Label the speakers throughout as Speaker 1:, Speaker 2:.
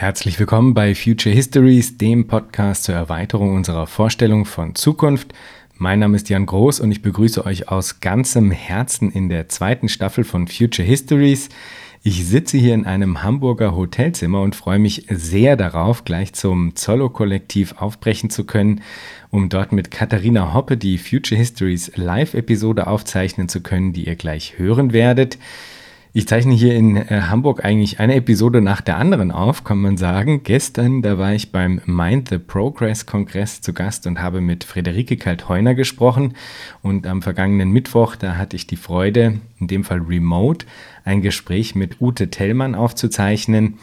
Speaker 1: Herzlich willkommen bei Future Histories, dem Podcast zur Erweiterung unserer Vorstellung von Zukunft. Mein Name ist Jan Groß und ich begrüße euch aus ganzem Herzen in der zweiten Staffel von Future Histories. Ich sitze hier in einem Hamburger Hotelzimmer und freue mich sehr darauf, gleich zum Zollo-Kollektiv aufbrechen zu können, um dort mit Katharina Hoppe die Future Histories Live-Episode aufzeichnen zu können, die ihr gleich hören werdet. Ich zeichne hier in äh, Hamburg eigentlich eine Episode nach der anderen auf, kann man sagen. Gestern, da war ich beim Mind the Progress Kongress zu Gast und habe mit Friederike Kaltheuner gesprochen. Und am vergangenen Mittwoch, da hatte ich die Freude, in dem Fall remote, ein Gespräch mit Ute Tellmann aufzuzeichnen.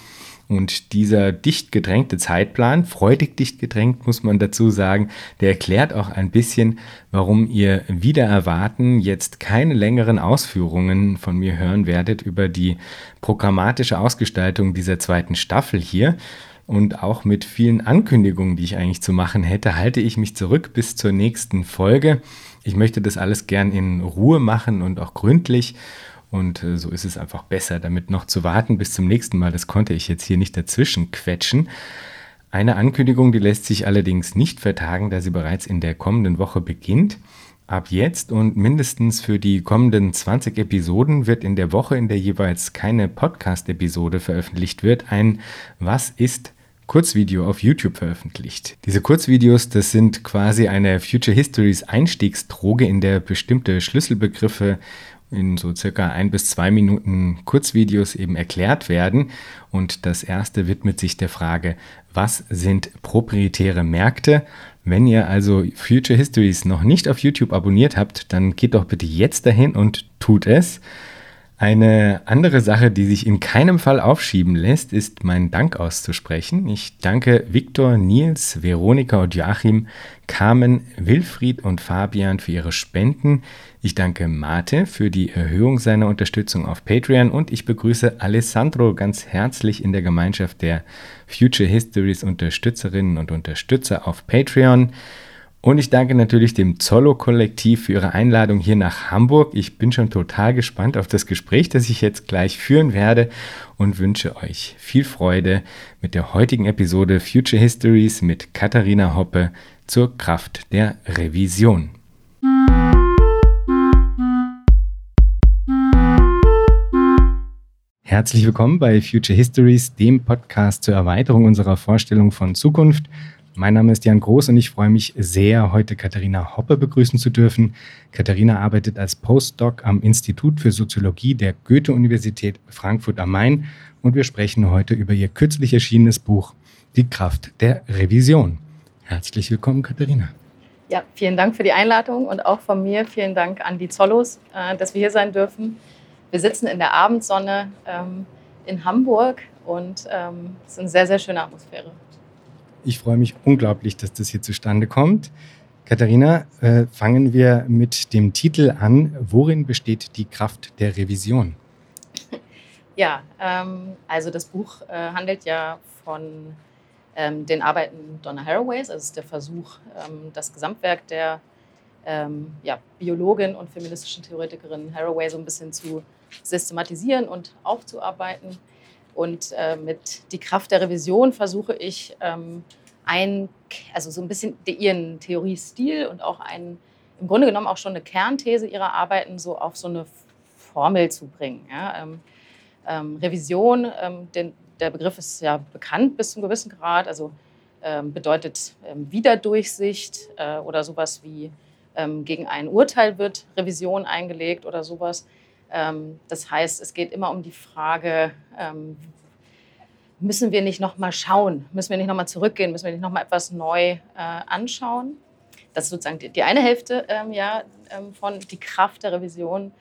Speaker 1: Und dieser dicht gedrängte Zeitplan, freudig dicht gedrängt, muss man dazu sagen, der erklärt auch ein bisschen, warum ihr wieder erwarten jetzt keine längeren Ausführungen von mir hören werdet über die programmatische Ausgestaltung dieser zweiten Staffel hier. Und auch mit vielen Ankündigungen, die ich eigentlich zu machen hätte, halte ich mich zurück bis zur nächsten Folge. Ich möchte das alles gern in Ruhe machen und auch gründlich. Und äh, so ist es einfach besser, damit noch zu warten bis zum nächsten Mal. Das konnte ich jetzt hier nicht dazwischen quetschen. Eine Ankündigung, die lässt sich allerdings nicht vertagen, da sie bereits in der kommenden Woche beginnt. Ab jetzt und mindestens für die kommenden 20 Episoden wird in der Woche, in der jeweils keine Podcast-Episode veröffentlicht wird, ein Was ist Kurzvideo auf YouTube veröffentlicht. Diese Kurzvideos, das sind quasi eine Future Histories Einstiegsdroge, in der bestimmte Schlüsselbegriffe in so circa ein bis zwei Minuten Kurzvideos eben erklärt werden. Und das erste widmet sich der Frage, was sind proprietäre Märkte? Wenn ihr also Future Histories noch nicht auf YouTube abonniert habt, dann geht doch bitte jetzt dahin und tut es. Eine andere Sache, die sich in keinem Fall aufschieben lässt, ist meinen Dank auszusprechen. Ich danke Viktor, Nils, Veronika und Joachim, Carmen, Wilfried und Fabian für ihre Spenden. Ich danke Mate für die Erhöhung seiner Unterstützung auf Patreon und ich begrüße Alessandro ganz herzlich in der Gemeinschaft der Future Histories Unterstützerinnen und Unterstützer auf Patreon. Und ich danke natürlich dem Zollo-Kollektiv für ihre Einladung hier nach Hamburg. Ich bin schon total gespannt auf das Gespräch, das ich jetzt gleich führen werde und wünsche euch viel Freude mit der heutigen Episode Future Histories mit Katharina Hoppe zur Kraft der Revision. Herzlich willkommen bei Future Histories, dem Podcast zur Erweiterung unserer Vorstellung von Zukunft. Mein Name ist Jan Groß und ich freue mich sehr, heute Katharina Hoppe begrüßen zu dürfen. Katharina arbeitet als Postdoc am Institut für Soziologie der Goethe-Universität Frankfurt am Main und wir sprechen heute über ihr kürzlich erschienenes Buch Die Kraft der Revision. Herzlich willkommen, Katharina.
Speaker 2: Ja, vielen Dank für die Einladung und auch von mir vielen Dank an die Zollos, äh, dass wir hier sein dürfen. Wir sitzen in der Abendsonne ähm, in Hamburg und ähm, es ist eine sehr, sehr schöne Atmosphäre.
Speaker 1: Ich freue mich unglaublich, dass das hier zustande kommt. Katharina, äh, fangen wir mit dem Titel an. Worin besteht die Kraft der Revision?
Speaker 2: Ja, ähm, also das Buch äh, handelt ja von ähm, den Arbeiten Donna Haraways. Also es ist der Versuch, ähm, das Gesamtwerk der ähm, ja, Biologin und feministischen Theoretikerin Haraway so ein bisschen zu systematisieren und aufzuarbeiten. Und äh, mit Die Kraft der Revision versuche ich, ähm, ein, also so ein bisschen ihren Theoriestil und auch einen, im Grunde genommen auch schon eine Kernthese ihrer Arbeiten so auf so eine Formel zu bringen. Ja? Ähm, ähm, Revision, ähm, den, der Begriff ist ja bekannt bis zu einem gewissen Grad, also ähm, bedeutet ähm, Wiederdurchsicht äh, oder sowas wie gegen ein Urteil wird Revision eingelegt oder sowas. Ähm, das heißt, es geht immer um die Frage, ähm, müssen wir nicht noch mal schauen, müssen wir nicht noch mal zurückgehen, müssen wir nicht noch mal etwas neu äh, anschauen. Das ist sozusagen die, eine Hälfte ähm, ja, von die Kraft der Revision.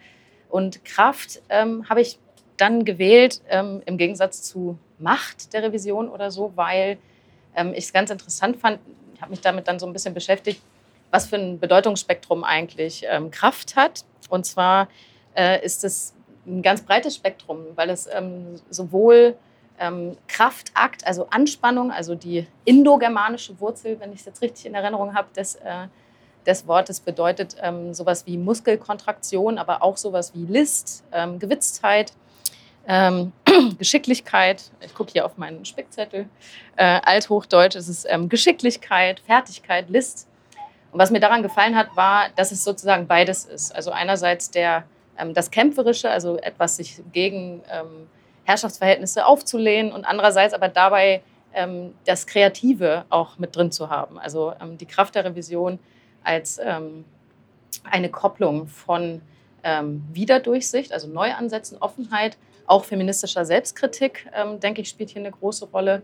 Speaker 2: Und Kraft habe ich dann gewählt im Gegensatz zu Macht der Revision oder so, weil ich es ganz interessant fand. Ich habe mich damit dann so ein bisschen beschäftigt, was für ein Bedeutungsspektrum eigentlich Kraft hat. Und zwar äh, ist es ein ganz breites Spektrum, weil es ähm, sowohl ähm, Kraftakt, also Anspannung, also die indogermanische Wurzel, wenn ich es jetzt richtig in Erinnerung habe, des, äh, des Wortes bedeutet ähm, sowas wie Muskelkontraktion, aber auch sowas wie List, ähm, Gewitztheit. Ähm, Geschicklichkeit. Ich gucke hier auf meinen Spickzettel. Äh, Althochdeutsch ist es ähm, Geschicklichkeit, Fertigkeit, List. Und was mir daran gefallen hat, war, dass es sozusagen beides ist. Also einerseits der, das Kämpferische, also etwas sich gegen ähm, Herrschaftsverhältnisse aufzulehnen und andererseits aber dabei ähm, das Kreative auch mit drin zu haben. Also ähm, die Kraft der Revision als ähm, eine Kopplung von Wiederdurchsicht, also Neuansätzen, Offenheit, auch feministischer Selbstkritik, denke ich, spielt hier eine große Rolle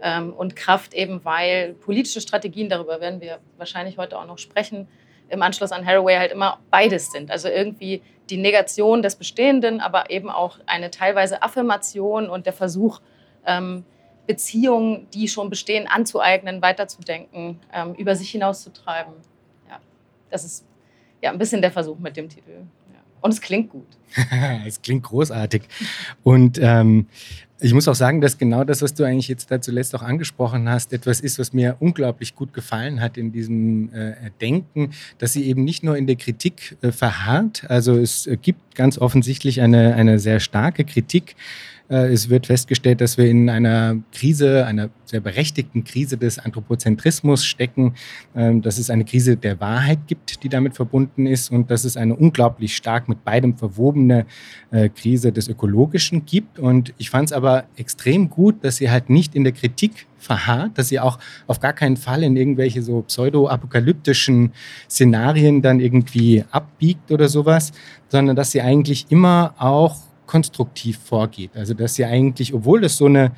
Speaker 2: ähm, und Kraft eben, weil politische Strategien, darüber werden wir wahrscheinlich heute auch noch sprechen, im Anschluss an Haraway halt immer beides sind. Also irgendwie die Negation des Bestehenden, aber eben auch eine teilweise Affirmation und der Versuch, ähm, Beziehungen, die schon bestehen, anzueignen, weiterzudenken, ähm, über sich hinauszutreiben. Ja, das ist ja ein bisschen der Versuch mit dem Titel. Und es klingt gut.
Speaker 1: es klingt großartig. Und ähm, ich muss auch sagen, dass genau das, was du eigentlich jetzt da zuletzt auch angesprochen hast, etwas ist, was mir unglaublich gut gefallen hat in diesem äh, Denken, dass sie eben nicht nur in der Kritik äh, verharrt. Also es äh, gibt ganz offensichtlich eine, eine sehr starke Kritik es wird festgestellt, dass wir in einer Krise, einer sehr berechtigten Krise des Anthropozentrismus stecken, ähm, dass es eine Krise der Wahrheit gibt, die damit verbunden ist und dass es eine unglaublich stark mit beidem verwobene äh, Krise des Ökologischen gibt. Und ich fand es aber extrem gut, dass sie halt nicht in der Kritik verharrt, dass sie auch auf gar keinen Fall in irgendwelche so pseudo-apokalyptischen Szenarien dann irgendwie abbiegt oder sowas, sondern dass sie eigentlich immer auch konstruktiv vorgeht. Also dass sie eigentlich, obwohl das so eine,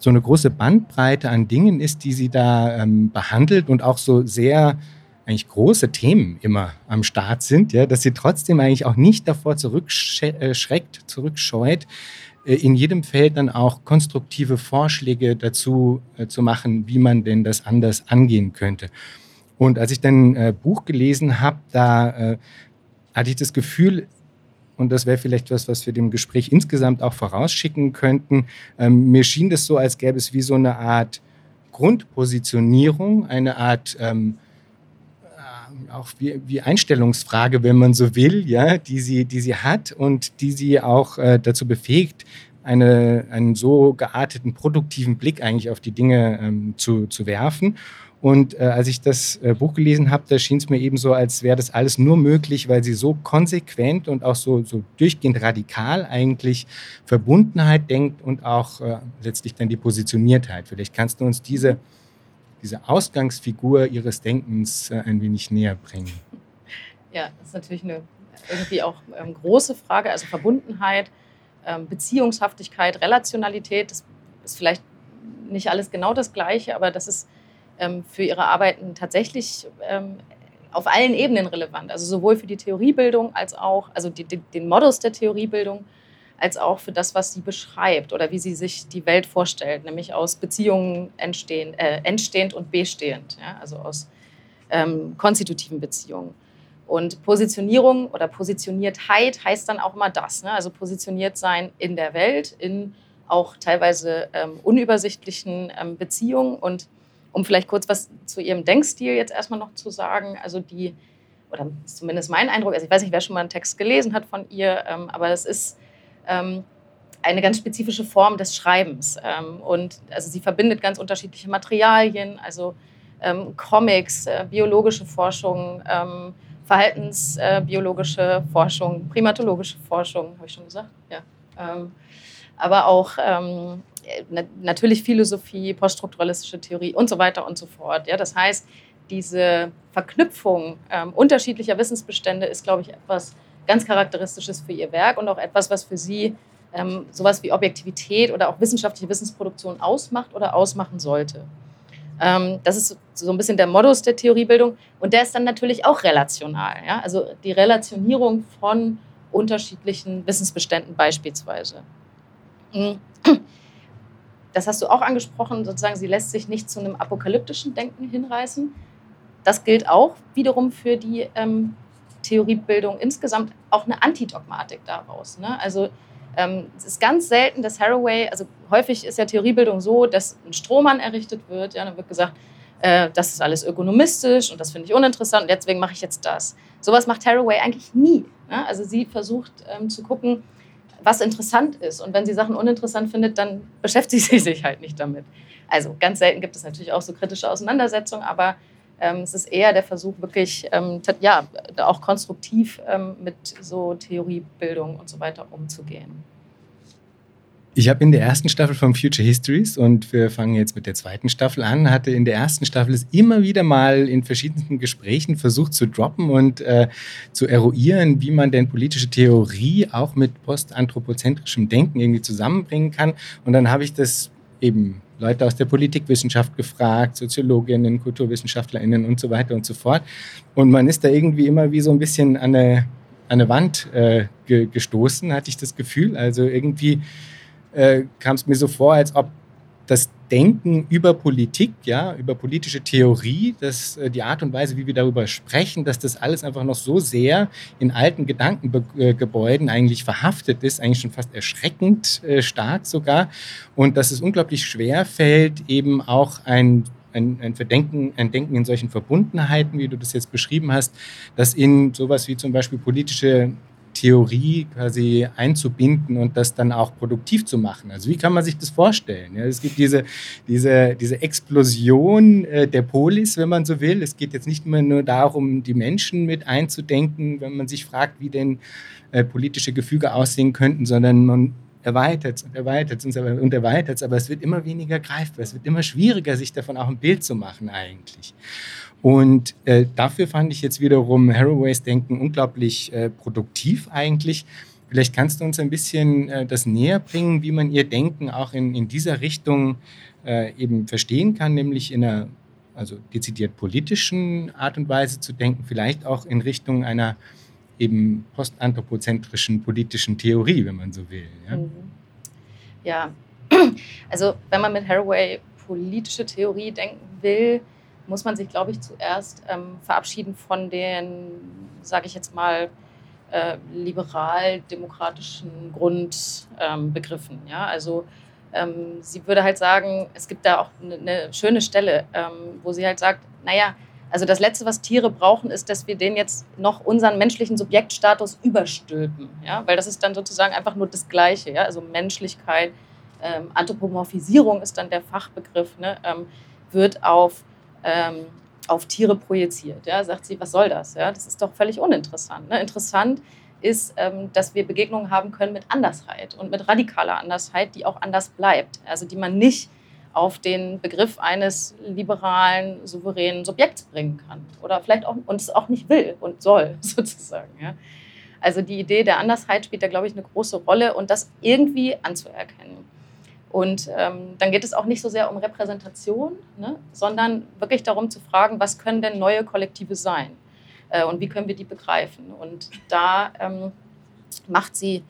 Speaker 1: so eine große Bandbreite an Dingen ist, die sie da ähm, behandelt und auch so sehr eigentlich große Themen immer am Start sind, ja, dass sie trotzdem eigentlich auch nicht davor zurückschreckt, zurückscheut, äh, in jedem Feld dann auch konstruktive Vorschläge dazu äh, zu machen, wie man denn das anders angehen könnte. Und als ich dann äh, Buch gelesen habe, da äh, hatte ich das Gefühl, und das wäre vielleicht was, was wir dem Gespräch insgesamt auch vorausschicken könnten. Ähm, mir schien das so, als gäbe es wie so eine Art Grundpositionierung, eine Art ähm, äh, auch wie, wie, Einstellungsfrage, wenn man so will, ja, die sie, die sie hat und die sie auch äh, dazu befähigt, eine, einen so gearteten, produktiven Blick eigentlich auf die Dinge ähm, zu, zu werfen. Und äh, als ich das äh, Buch gelesen habe, da schien es mir eben so, als wäre das alles nur möglich, weil sie so konsequent und auch so, so durchgehend radikal eigentlich Verbundenheit denkt und auch äh, letztlich dann die Positioniertheit. Vielleicht kannst du uns diese, diese Ausgangsfigur ihres Denkens äh, ein wenig näher bringen.
Speaker 2: Ja, das ist natürlich eine irgendwie auch ähm, große Frage. Also Verbundenheit, ähm, Beziehungshaftigkeit, Relationalität, das ist vielleicht nicht alles genau das Gleiche, aber das ist für ihre Arbeiten tatsächlich ähm, auf allen Ebenen relevant. Also sowohl für die Theoriebildung als auch, also die, die, den Modus der Theoriebildung, als auch für das, was sie beschreibt oder wie sie sich die Welt vorstellt, nämlich aus Beziehungen entstehen, äh, entstehend und bestehend, ja? also aus ähm, konstitutiven Beziehungen. Und Positionierung oder Positioniertheit heißt dann auch immer das, ne? also positioniert sein in der Welt, in auch teilweise ähm, unübersichtlichen ähm, Beziehungen und um vielleicht kurz was zu Ihrem Denkstil jetzt erstmal noch zu sagen, also die, oder zumindest mein Eindruck, also ich weiß nicht, wer schon mal einen Text gelesen hat von ihr, ähm, aber es ist ähm, eine ganz spezifische Form des Schreibens. Ähm, und also sie verbindet ganz unterschiedliche Materialien, also ähm, Comics, äh, biologische Forschung, ähm, verhaltensbiologische äh, Forschung, primatologische Forschung, habe ich schon gesagt, ja. Ähm, aber auch natürlich Philosophie, poststrukturalistische Theorie und so weiter und so fort. Ja, das heißt, diese Verknüpfung ähm, unterschiedlicher Wissensbestände ist, glaube ich, etwas ganz Charakteristisches für ihr Werk und auch etwas, was für sie ähm, sowas wie Objektivität oder auch wissenschaftliche Wissensproduktion ausmacht oder ausmachen sollte. Ähm, das ist so ein bisschen der Modus der Theoriebildung und der ist dann natürlich auch relational. Ja? Also die Relationierung von unterschiedlichen Wissensbeständen beispielsweise. Mhm das hast du auch angesprochen, sozusagen, sie lässt sich nicht zu einem apokalyptischen Denken hinreißen. Das gilt auch wiederum für die ähm, Theoriebildung insgesamt, auch eine Antidogmatik daraus. Ne? Also ähm, es ist ganz selten, dass Haraway, also häufig ist ja Theoriebildung so, dass ein Strohmann errichtet wird, ja, dann wird gesagt, äh, das ist alles ökonomistisch und das finde ich uninteressant und deswegen mache ich jetzt das. Sowas macht Haraway eigentlich nie. Ne? Also sie versucht ähm, zu gucken, was interessant ist. Und wenn sie Sachen uninteressant findet, dann beschäftigt sie sich halt nicht damit. Also ganz selten gibt es natürlich auch so kritische Auseinandersetzungen, aber ähm, es ist eher der Versuch, wirklich ähm, ja, auch konstruktiv ähm, mit so Theoriebildung und so weiter umzugehen.
Speaker 1: Ich habe in der ersten Staffel von Future Histories und wir fangen jetzt mit der zweiten Staffel an, hatte in der ersten Staffel es immer wieder mal in verschiedensten Gesprächen versucht zu droppen und äh, zu eruieren, wie man denn politische Theorie auch mit postanthropozentrischem Denken irgendwie zusammenbringen kann. Und dann habe ich das eben Leute aus der Politikwissenschaft gefragt, Soziologinnen, KulturwissenschaftlerInnen und so weiter und so fort. Und man ist da irgendwie immer wie so ein bisschen an eine, an eine Wand äh, ge gestoßen, hatte ich das Gefühl. Also irgendwie äh, kam es mir so vor, als ob das Denken über Politik, ja, über politische Theorie, dass äh, die Art und Weise, wie wir darüber sprechen, dass das alles einfach noch so sehr in alten Gedankengebäuden eigentlich verhaftet ist, eigentlich schon fast erschreckend äh, stark sogar, und dass es unglaublich schwer fällt, eben auch ein ein, ein, Verdenken, ein Denken in solchen Verbundenheiten, wie du das jetzt beschrieben hast, dass in sowas wie zum Beispiel politische Theorie quasi einzubinden und das dann auch produktiv zu machen. Also wie kann man sich das vorstellen? Ja, es gibt diese, diese, diese Explosion äh, der Polis, wenn man so will. Es geht jetzt nicht mehr nur darum, die Menschen mit einzudenken, wenn man sich fragt, wie denn äh, politische Gefüge aussehen könnten, sondern man erweitert es und erweitert es und erweitert es, aber es wird immer weniger greifbar. Es wird immer schwieriger, sich davon auch ein Bild zu machen eigentlich. Und äh, dafür fand ich jetzt wiederum Haraways Denken unglaublich äh, produktiv eigentlich. Vielleicht kannst du uns ein bisschen äh, das näher bringen, wie man ihr Denken auch in, in dieser Richtung äh, eben verstehen kann, nämlich in einer also dezidiert politischen Art und Weise zu denken, vielleicht auch in Richtung einer eben postanthropozentrischen politischen Theorie, wenn man so will.
Speaker 2: Ja, mhm. ja. also wenn man mit Haraway politische Theorie denken will, muss man sich, glaube ich, zuerst ähm, verabschieden von den, sage ich jetzt mal, äh, liberal-demokratischen Grundbegriffen. Ähm, ja? Also ähm, sie würde halt sagen, es gibt da auch eine, eine schöne Stelle, ähm, wo sie halt sagt, naja, also das Letzte, was Tiere brauchen, ist, dass wir denen jetzt noch unseren menschlichen Subjektstatus überstülpen. Ja? Weil das ist dann sozusagen einfach nur das Gleiche. Ja? Also Menschlichkeit, ähm, Anthropomorphisierung ist dann der Fachbegriff, ne? ähm, wird auf ähm, auf Tiere projiziert. Ja, sagt sie, was soll das? Ja, das ist doch völlig uninteressant. Ne? Interessant ist, ähm, dass wir Begegnungen haben können mit Andersheit und mit radikaler Andersheit, die auch anders bleibt. Also die man nicht auf den Begriff eines liberalen, souveränen Subjekts bringen kann. Oder vielleicht auch und es auch nicht will und soll, sozusagen. Ja? Also die Idee der Andersheit spielt da, glaube ich, eine große Rolle und das irgendwie anzuerkennen. Und ähm, dann geht es auch nicht so sehr um Repräsentation, ne, sondern wirklich darum zu fragen, was können denn neue Kollektive sein äh, und wie können wir die begreifen. Und da ähm, macht sie,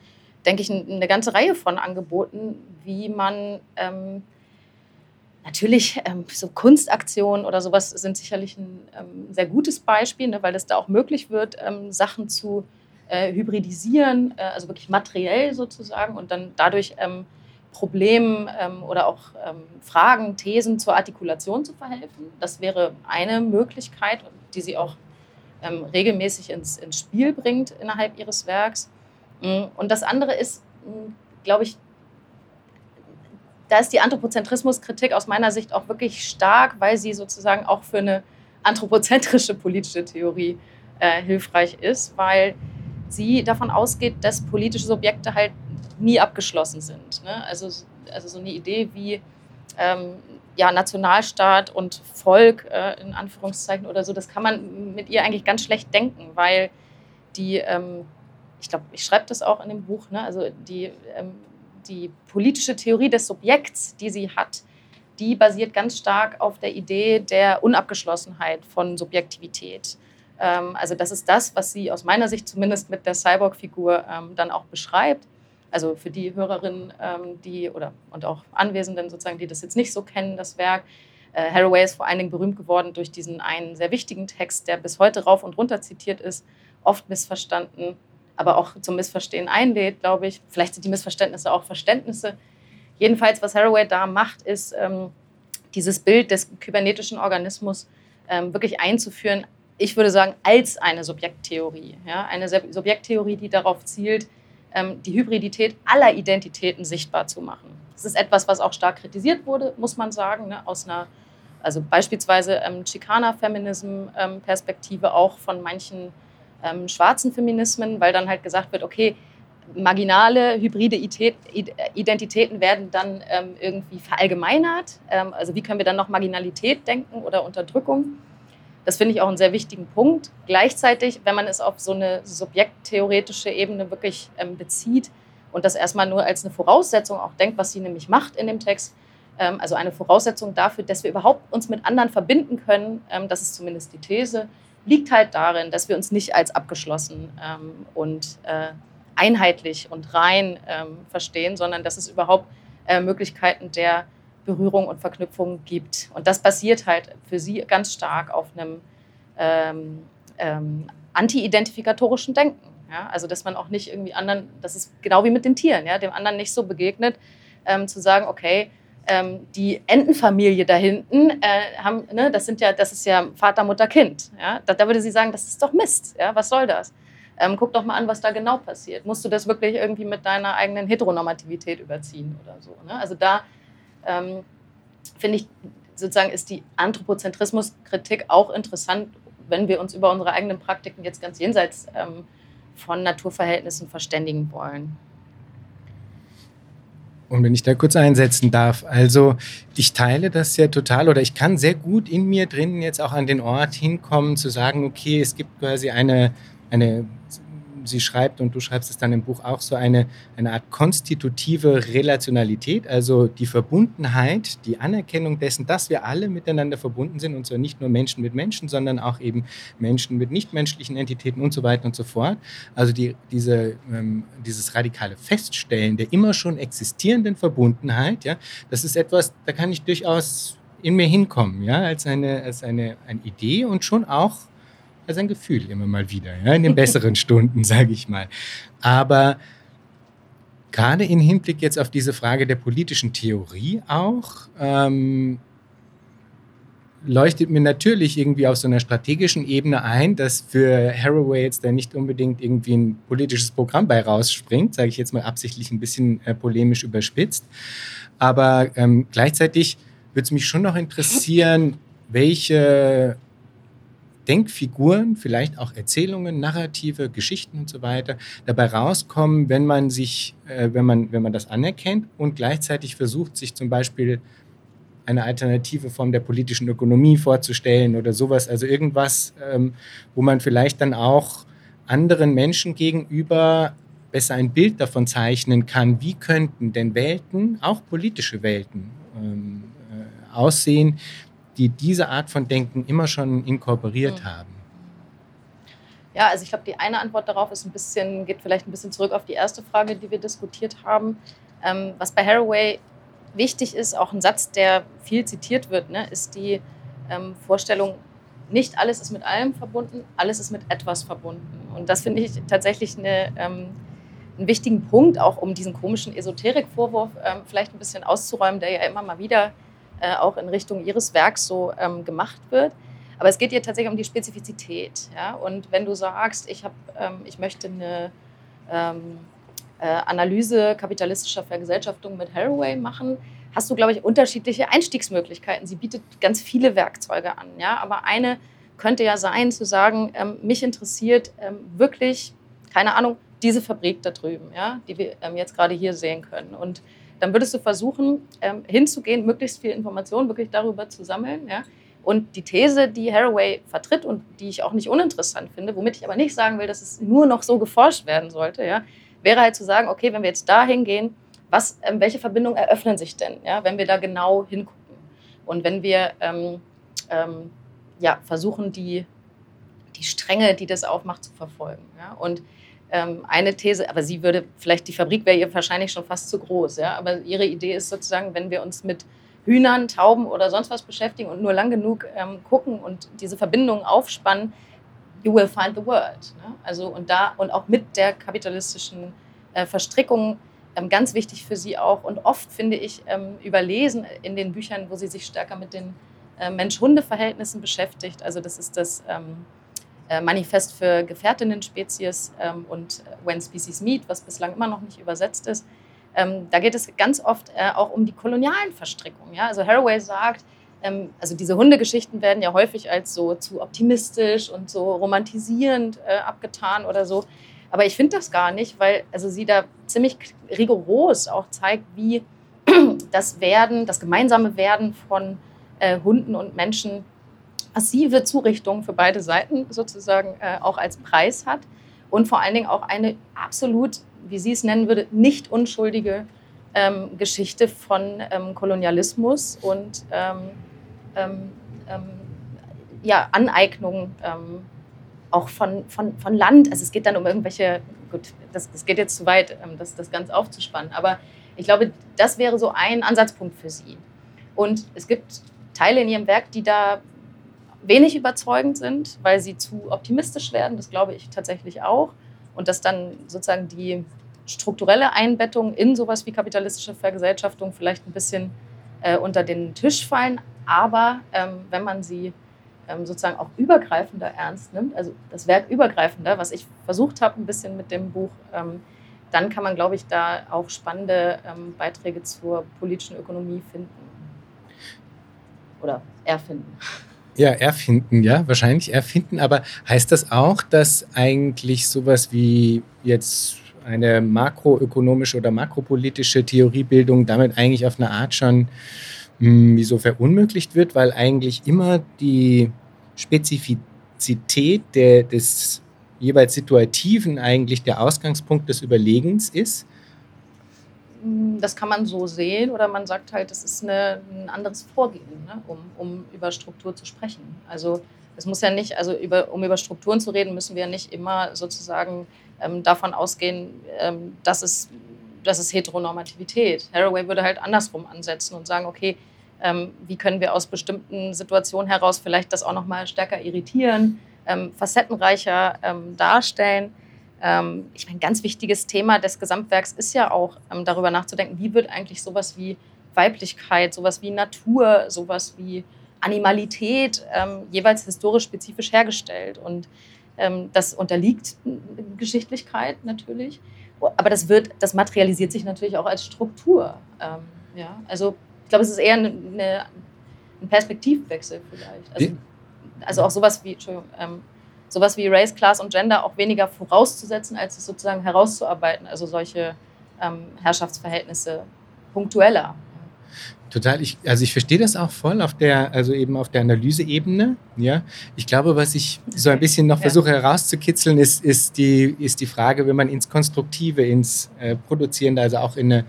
Speaker 2: denke ich, eine ganze Reihe von Angeboten, wie man ähm, natürlich ähm, so Kunstaktionen oder sowas sind sicherlich ein ähm, sehr gutes Beispiel, ne, weil es da auch möglich wird, ähm, Sachen zu äh, hybridisieren, äh, also wirklich materiell sozusagen und dann dadurch Problemen ähm, oder auch ähm, Fragen, Thesen zur Artikulation zu verhelfen. Das wäre eine Möglichkeit, die sie auch ähm, regelmäßig ins, ins Spiel bringt innerhalb ihres Werks. Mm, und das andere ist, mm, glaube ich, da ist die Anthropozentrismuskritik aus meiner Sicht auch wirklich stark, weil sie sozusagen auch für eine anthropozentrische politische Theorie äh, hilfreich ist, weil sie davon ausgeht, dass politische Subjekte halt nie abgeschlossen sind. Ne? Also, also so eine Idee wie ähm, ja, Nationalstaat und Volk äh, in Anführungszeichen oder so, das kann man mit ihr eigentlich ganz schlecht denken, weil die, ähm, ich glaube, ich schreibe das auch in dem Buch, ne? also die, ähm, die politische Theorie des Subjekts, die sie hat, die basiert ganz stark auf der Idee der Unabgeschlossenheit von Subjektivität. Ähm, also das ist das, was sie aus meiner Sicht zumindest mit der Cyborg-Figur ähm, dann auch beschreibt also für die Hörerinnen, ähm, die oder und auch Anwesenden sozusagen, die das jetzt nicht so kennen, das Werk. Äh, Haraway ist vor allen Dingen berühmt geworden durch diesen einen sehr wichtigen Text, der bis heute rauf und runter zitiert ist, oft missverstanden, aber auch zum Missverstehen einlädt, glaube ich. Vielleicht sind die Missverständnisse auch Verständnisse. Jedenfalls, was Haraway da macht, ist ähm, dieses Bild des kybernetischen Organismus ähm, wirklich einzuführen. Ich würde sagen, als eine Subjekttheorie. Ja? Eine Subjekttheorie, die darauf zielt, die Hybridität aller Identitäten sichtbar zu machen. Das ist etwas, was auch stark kritisiert wurde, muss man sagen, ne, aus einer also beispielsweise ähm, Chicana-Feminism-Perspektive ähm, auch von manchen ähm, schwarzen Feminismen, weil dann halt gesagt wird, okay, marginale, hybride Identitäten werden dann ähm, irgendwie verallgemeinert. Ähm, also wie können wir dann noch Marginalität denken oder Unterdrückung? Das finde ich auch einen sehr wichtigen Punkt. Gleichzeitig, wenn man es auf so eine subjekttheoretische Ebene wirklich ähm, bezieht und das erstmal nur als eine Voraussetzung auch denkt, was sie nämlich macht in dem Text, ähm, also eine Voraussetzung dafür, dass wir überhaupt uns mit anderen verbinden können, ähm, das ist zumindest die These, liegt halt darin, dass wir uns nicht als abgeschlossen ähm, und äh, einheitlich und rein ähm, verstehen, sondern dass es überhaupt äh, Möglichkeiten der Berührung und Verknüpfung gibt. Und das basiert halt für sie ganz stark auf einem ähm, ähm, anti-identifikatorischen Denken. Ja? Also dass man auch nicht irgendwie anderen, das ist genau wie mit den Tieren, ja? dem anderen nicht so begegnet, ähm, zu sagen, okay, ähm, die Entenfamilie da hinten äh, haben, ne, das sind ja, das ist ja Vater, Mutter, Kind. Ja? Da, da würde sie sagen, das ist doch Mist. Ja? Was soll das? Ähm, guck doch mal an, was da genau passiert. Musst du das wirklich irgendwie mit deiner eigenen Heteronormativität überziehen oder so? Ne? Also da ähm, finde ich, sozusagen ist die Anthropozentrismuskritik auch interessant, wenn wir uns über unsere eigenen Praktiken jetzt ganz jenseits ähm, von Naturverhältnissen verständigen wollen.
Speaker 1: Und wenn ich da kurz einsetzen darf, also ich teile das ja total oder ich kann sehr gut in mir drinnen jetzt auch an den Ort hinkommen, zu sagen, okay, es gibt quasi eine, eine sie schreibt, und du schreibst es dann im Buch auch, so eine, eine Art konstitutive Relationalität, also die Verbundenheit, die Anerkennung dessen, dass wir alle miteinander verbunden sind, und zwar nicht nur Menschen mit Menschen, sondern auch eben Menschen mit nichtmenschlichen Entitäten und so weiter und so fort. Also die, diese, ähm, dieses radikale Feststellen der immer schon existierenden Verbundenheit, ja, das ist etwas, da kann ich durchaus in mir hinkommen, ja, als eine, als eine, eine Idee und schon auch als ein Gefühl immer mal wieder, ja, in den besseren Stunden, sage ich mal. Aber gerade im Hinblick jetzt auf diese Frage der politischen Theorie auch, ähm, leuchtet mir natürlich irgendwie auf so einer strategischen Ebene ein, dass für Haraway jetzt da nicht unbedingt irgendwie ein politisches Programm bei rausspringt, sage ich jetzt mal absichtlich ein bisschen äh, polemisch überspitzt. Aber ähm, gleichzeitig würde es mich schon noch interessieren, welche Denkfiguren, vielleicht auch Erzählungen, Narrative, Geschichten und so weiter dabei rauskommen, wenn man sich, äh, wenn man, wenn man das anerkennt und gleichzeitig versucht, sich zum Beispiel eine alternative Form der politischen Ökonomie vorzustellen oder sowas. Also irgendwas, ähm, wo man vielleicht dann auch anderen Menschen gegenüber besser ein Bild davon zeichnen kann, wie könnten denn Welten, auch politische Welten, ähm, äh, aussehen, die diese Art von Denken immer schon inkorporiert mhm. haben?
Speaker 2: Ja, also ich glaube, die eine Antwort darauf ist ein bisschen, geht vielleicht ein bisschen zurück auf die erste Frage, die wir diskutiert haben. Ähm, was bei Haraway wichtig ist, auch ein Satz, der viel zitiert wird, ne, ist die ähm, Vorstellung, nicht alles ist mit allem verbunden, alles ist mit etwas verbunden. Und das finde ich tatsächlich eine, ähm, einen wichtigen Punkt, auch um diesen komischen Esoterik-Vorwurf ähm, vielleicht ein bisschen auszuräumen, der ja immer mal wieder äh, auch in Richtung ihres Werks so ähm, gemacht wird. Aber es geht hier tatsächlich um die Spezifizität. Ja? Und wenn du sagst, ich, hab, ähm, ich möchte eine ähm, äh, Analyse kapitalistischer Vergesellschaftung mit Haraway machen, hast du, glaube ich, unterschiedliche Einstiegsmöglichkeiten. Sie bietet ganz viele Werkzeuge an. Ja? Aber eine könnte ja sein, zu sagen, ähm, mich interessiert ähm, wirklich, keine Ahnung, diese Fabrik da drüben, ja? die wir ähm, jetzt gerade hier sehen können. Und dann würdest du versuchen, ähm, hinzugehen, möglichst viel Informationen wirklich darüber zu sammeln. Ja? Und die These, die Haraway vertritt und die ich auch nicht uninteressant finde, womit ich aber nicht sagen will, dass es nur noch so geforscht werden sollte, ja, wäre halt zu sagen, okay, wenn wir jetzt da hingehen, ähm, welche Verbindungen eröffnen sich denn, ja, wenn wir da genau hingucken? Und wenn wir ähm, ähm, ja, versuchen, die, die Stränge, die das aufmacht, zu verfolgen. Ja? Und ähm, eine These, aber sie würde, vielleicht die Fabrik wäre ihr wahrscheinlich schon fast zu groß, ja, aber ihre Idee ist sozusagen, wenn wir uns mit Hühnern, Tauben oder sonst was beschäftigen und nur lang genug ähm, gucken und diese Verbindungen aufspannen, you will find the world. Ne? Also und da und auch mit der kapitalistischen äh, Verstrickung ähm, ganz wichtig für sie auch und oft finde ich ähm, überlesen in den Büchern, wo sie sich stärker mit den äh, Mensch-Hunde-Verhältnissen beschäftigt. Also das ist das ähm, äh, Manifest für Gefährtinnen-Spezies ähm, und When Species Meet, was bislang immer noch nicht übersetzt ist. Ähm, da geht es ganz oft äh, auch um die kolonialen Verstrickungen. Ja? Also Haraway sagt, ähm, also diese Hundegeschichten werden ja häufig als so zu optimistisch und so romantisierend äh, abgetan oder so. Aber ich finde das gar nicht, weil also sie da ziemlich rigoros auch zeigt, wie das Werden, das gemeinsame Werden von äh, Hunden und Menschen massive Zurichtungen für beide Seiten sozusagen äh, auch als Preis hat und vor allen Dingen auch eine absolut, wie sie es nennen würde, nicht unschuldige ähm, Geschichte von ähm, Kolonialismus und ähm, ähm, ähm ja, Aneignung ähm, auch von, von, von Land. Also es geht dann um irgendwelche, gut, das, das geht jetzt zu weit, das, das ganz aufzuspannen, aber ich glaube, das wäre so ein Ansatzpunkt für sie. Und es gibt Teile in ihrem Werk, die da wenig überzeugend sind, weil sie zu optimistisch werden. Das glaube ich tatsächlich auch. Und dass dann sozusagen die strukturelle Einbettung in sowas wie kapitalistische Vergesellschaftung vielleicht ein bisschen äh, unter den Tisch fallen. Aber ähm, wenn man sie ähm, sozusagen auch übergreifender ernst nimmt, also das Werk übergreifender, was ich versucht habe ein bisschen mit dem Buch, ähm, dann kann man, glaube ich, da auch spannende ähm, Beiträge zur politischen Ökonomie finden. Oder erfinden.
Speaker 1: Ja, erfinden, ja, wahrscheinlich erfinden. Aber heißt das auch, dass eigentlich sowas wie jetzt eine makroökonomische oder makropolitische Theoriebildung damit eigentlich auf eine Art schon hm, wie so verunmöglicht wird, weil eigentlich immer die Spezifizität der, des jeweils Situativen eigentlich der Ausgangspunkt des Überlegens ist?
Speaker 2: Hm, das kann man so sehen oder man sagt halt, das ist eine, ein anderes Vorgehen, ne, um, um über Struktur zu sprechen. Also es muss ja nicht, also über, um über Strukturen zu reden, müssen wir nicht immer sozusagen ähm, davon ausgehen, ähm, dass, es, dass es Heteronormativität. Haraway würde halt andersrum ansetzen und sagen, okay, ähm, wie können wir aus bestimmten Situationen heraus vielleicht das auch noch mal stärker irritieren, ähm, facettenreicher ähm, darstellen. Ähm, ich meine, ein ganz wichtiges Thema des Gesamtwerks ist ja auch ähm, darüber nachzudenken, wie wird eigentlich sowas wie Weiblichkeit, sowas wie Natur, sowas wie Animalität ähm, jeweils historisch spezifisch hergestellt. Und das unterliegt Geschichtlichkeit natürlich. Aber das, wird, das materialisiert sich natürlich auch als Struktur. ja? Also ich glaube, es ist eher eine, eine, ein Perspektivwechsel vielleicht. Also, also auch sowas wie, Entschuldigung, sowas wie Race, Class und Gender auch weniger vorauszusetzen, als es sozusagen herauszuarbeiten. Also solche ähm, Herrschaftsverhältnisse punktueller.
Speaker 1: Total, ich, also ich verstehe das auch voll auf der, also eben auf der Analyseebene. Ja, ich glaube, was ich so ein bisschen noch versuche ja. herauszukitzeln, ist, ist, die, ist die Frage, wenn man ins Konstruktive, ins äh, Produzierende, also auch in, eine,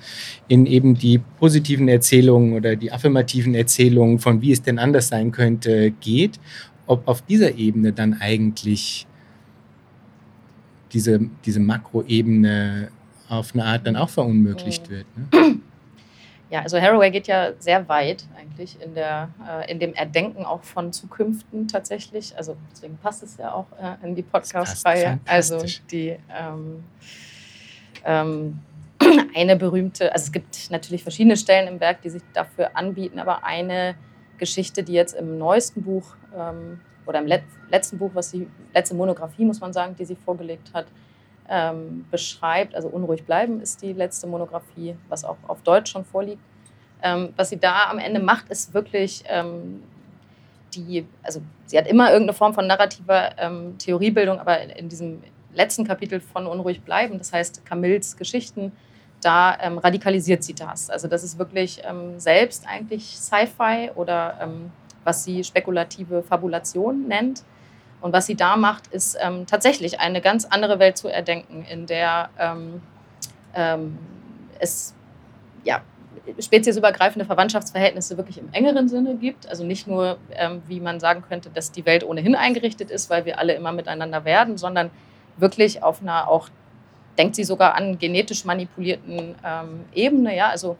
Speaker 1: in eben die positiven Erzählungen oder die affirmativen Erzählungen von wie es denn anders sein könnte, geht, ob auf dieser Ebene dann eigentlich diese, diese Makroebene auf eine Art dann auch verunmöglicht mhm. wird. Ne?
Speaker 2: Ja, also Haraway geht ja sehr weit eigentlich in, der, äh, in dem Erdenken auch von Zukünften tatsächlich. Also deswegen passt es ja auch äh, in die Podcast-Reihe. Also die ähm, ähm, eine berühmte, also es gibt natürlich verschiedene Stellen im Werk, die sich dafür anbieten, aber eine Geschichte, die jetzt im neuesten Buch ähm, oder im Let letzten Buch, was sie, letzte Monographie, muss man sagen, die sie vorgelegt hat, ähm, beschreibt. Also Unruhig bleiben ist die letzte Monographie, was auch auf Deutsch schon vorliegt. Ähm, was sie da am Ende macht, ist wirklich ähm, die, also sie hat immer irgendeine Form von narrativer ähm, Theoriebildung, aber in, in, diesem letzten Kapitel von Unruhig bleiben, das heißt Camilles Geschichten, da ähm, radikalisiert sie das. Also das ist wirklich selbst eigentlich Sci-Fi oder was sie spekulative Fabulation nennt. Und was sie da macht, ist ähm, tatsächlich eine ganz andere Welt zu erdenken, in der ähm, ähm, es ja, speziesübergreifende Verwandtschaftsverhältnisse wirklich im engeren Sinne gibt. Also nicht nur, ähm, wie man sagen könnte, dass die Welt ohnehin eingerichtet ist, weil wir alle immer miteinander werden, sondern wirklich auf einer auch, denkt sie sogar an genetisch manipulierten ähm, Ebene. Ja? Also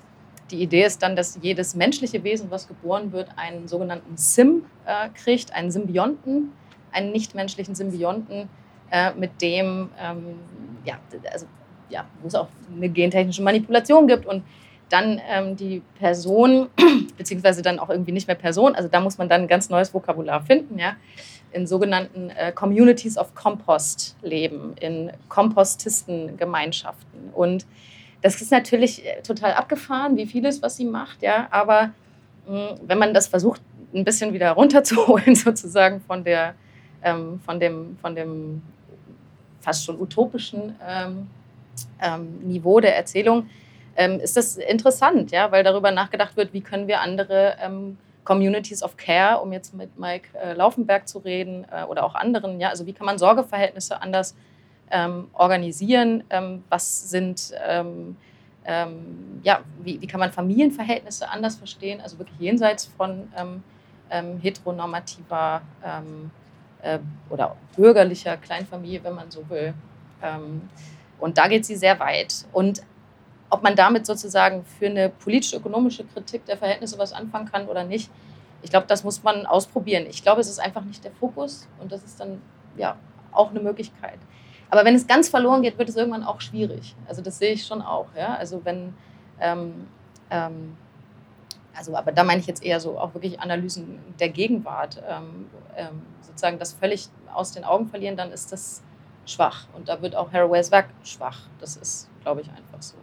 Speaker 2: die Idee ist dann, dass jedes menschliche Wesen, was geboren wird, einen sogenannten Sim äh, kriegt, einen Symbionten einen nichtmenschlichen Symbionten, äh, mit dem, ähm, ja, also, ja, wo es auch eine gentechnische Manipulation gibt. Und dann ähm, die Person, beziehungsweise dann auch irgendwie nicht mehr Person, also da muss man dann ein ganz neues Vokabular finden, ja, in sogenannten äh, Communities of Compost leben, in Kompostistengemeinschaften. Und das ist natürlich äh, total abgefahren, wie vieles, was sie macht, ja, aber mh, hm, wenn man das versucht, ein bisschen wieder runterzuholen, sozusagen von, der, ähm, von, dem, von dem fast schon utopischen ähm, ähm, Niveau der Erzählung, ähm, ist das interessant, ja, weil darüber nachgedacht wird, wie können wir andere ähm, Communities of Care, um jetzt mit Mike äh, Laufenberg zu reden äh, oder auch anderen, ja, also wie kann man Sorgeverhältnisse anders ähm, organisieren, ähm, was sind, ähm, ähm, ja, wie, wie kann man Familienverhältnisse anders verstehen, also wirklich jenseits von heteronormativer äh, oder bürgerlicher Kleinfamilie, wenn man so will. und da geht sie sehr weit. Und ob man damit sozusagen für eine politisch-ökonomische Kritik der Verhältnisse was anfangen kann oder nicht, ich glaube, das muss man ausprobieren. Ich glaube, es ist einfach nicht der Fokus und das ist dann ja auch eine Möglichkeit. Aber wenn es ganz verloren geht, wird es irgendwann auch schwierig. Also das sehe ich schon auch. Ja? Also wenn, ähm, ähm, also aber da meine ich jetzt eher so auch wirklich Analysen der Gegenwart, ähm, ähm sozusagen das völlig aus den Augen verlieren, dann ist das schwach. Und da wird auch Haraways Werk schwach. Das ist, glaube ich, einfach so.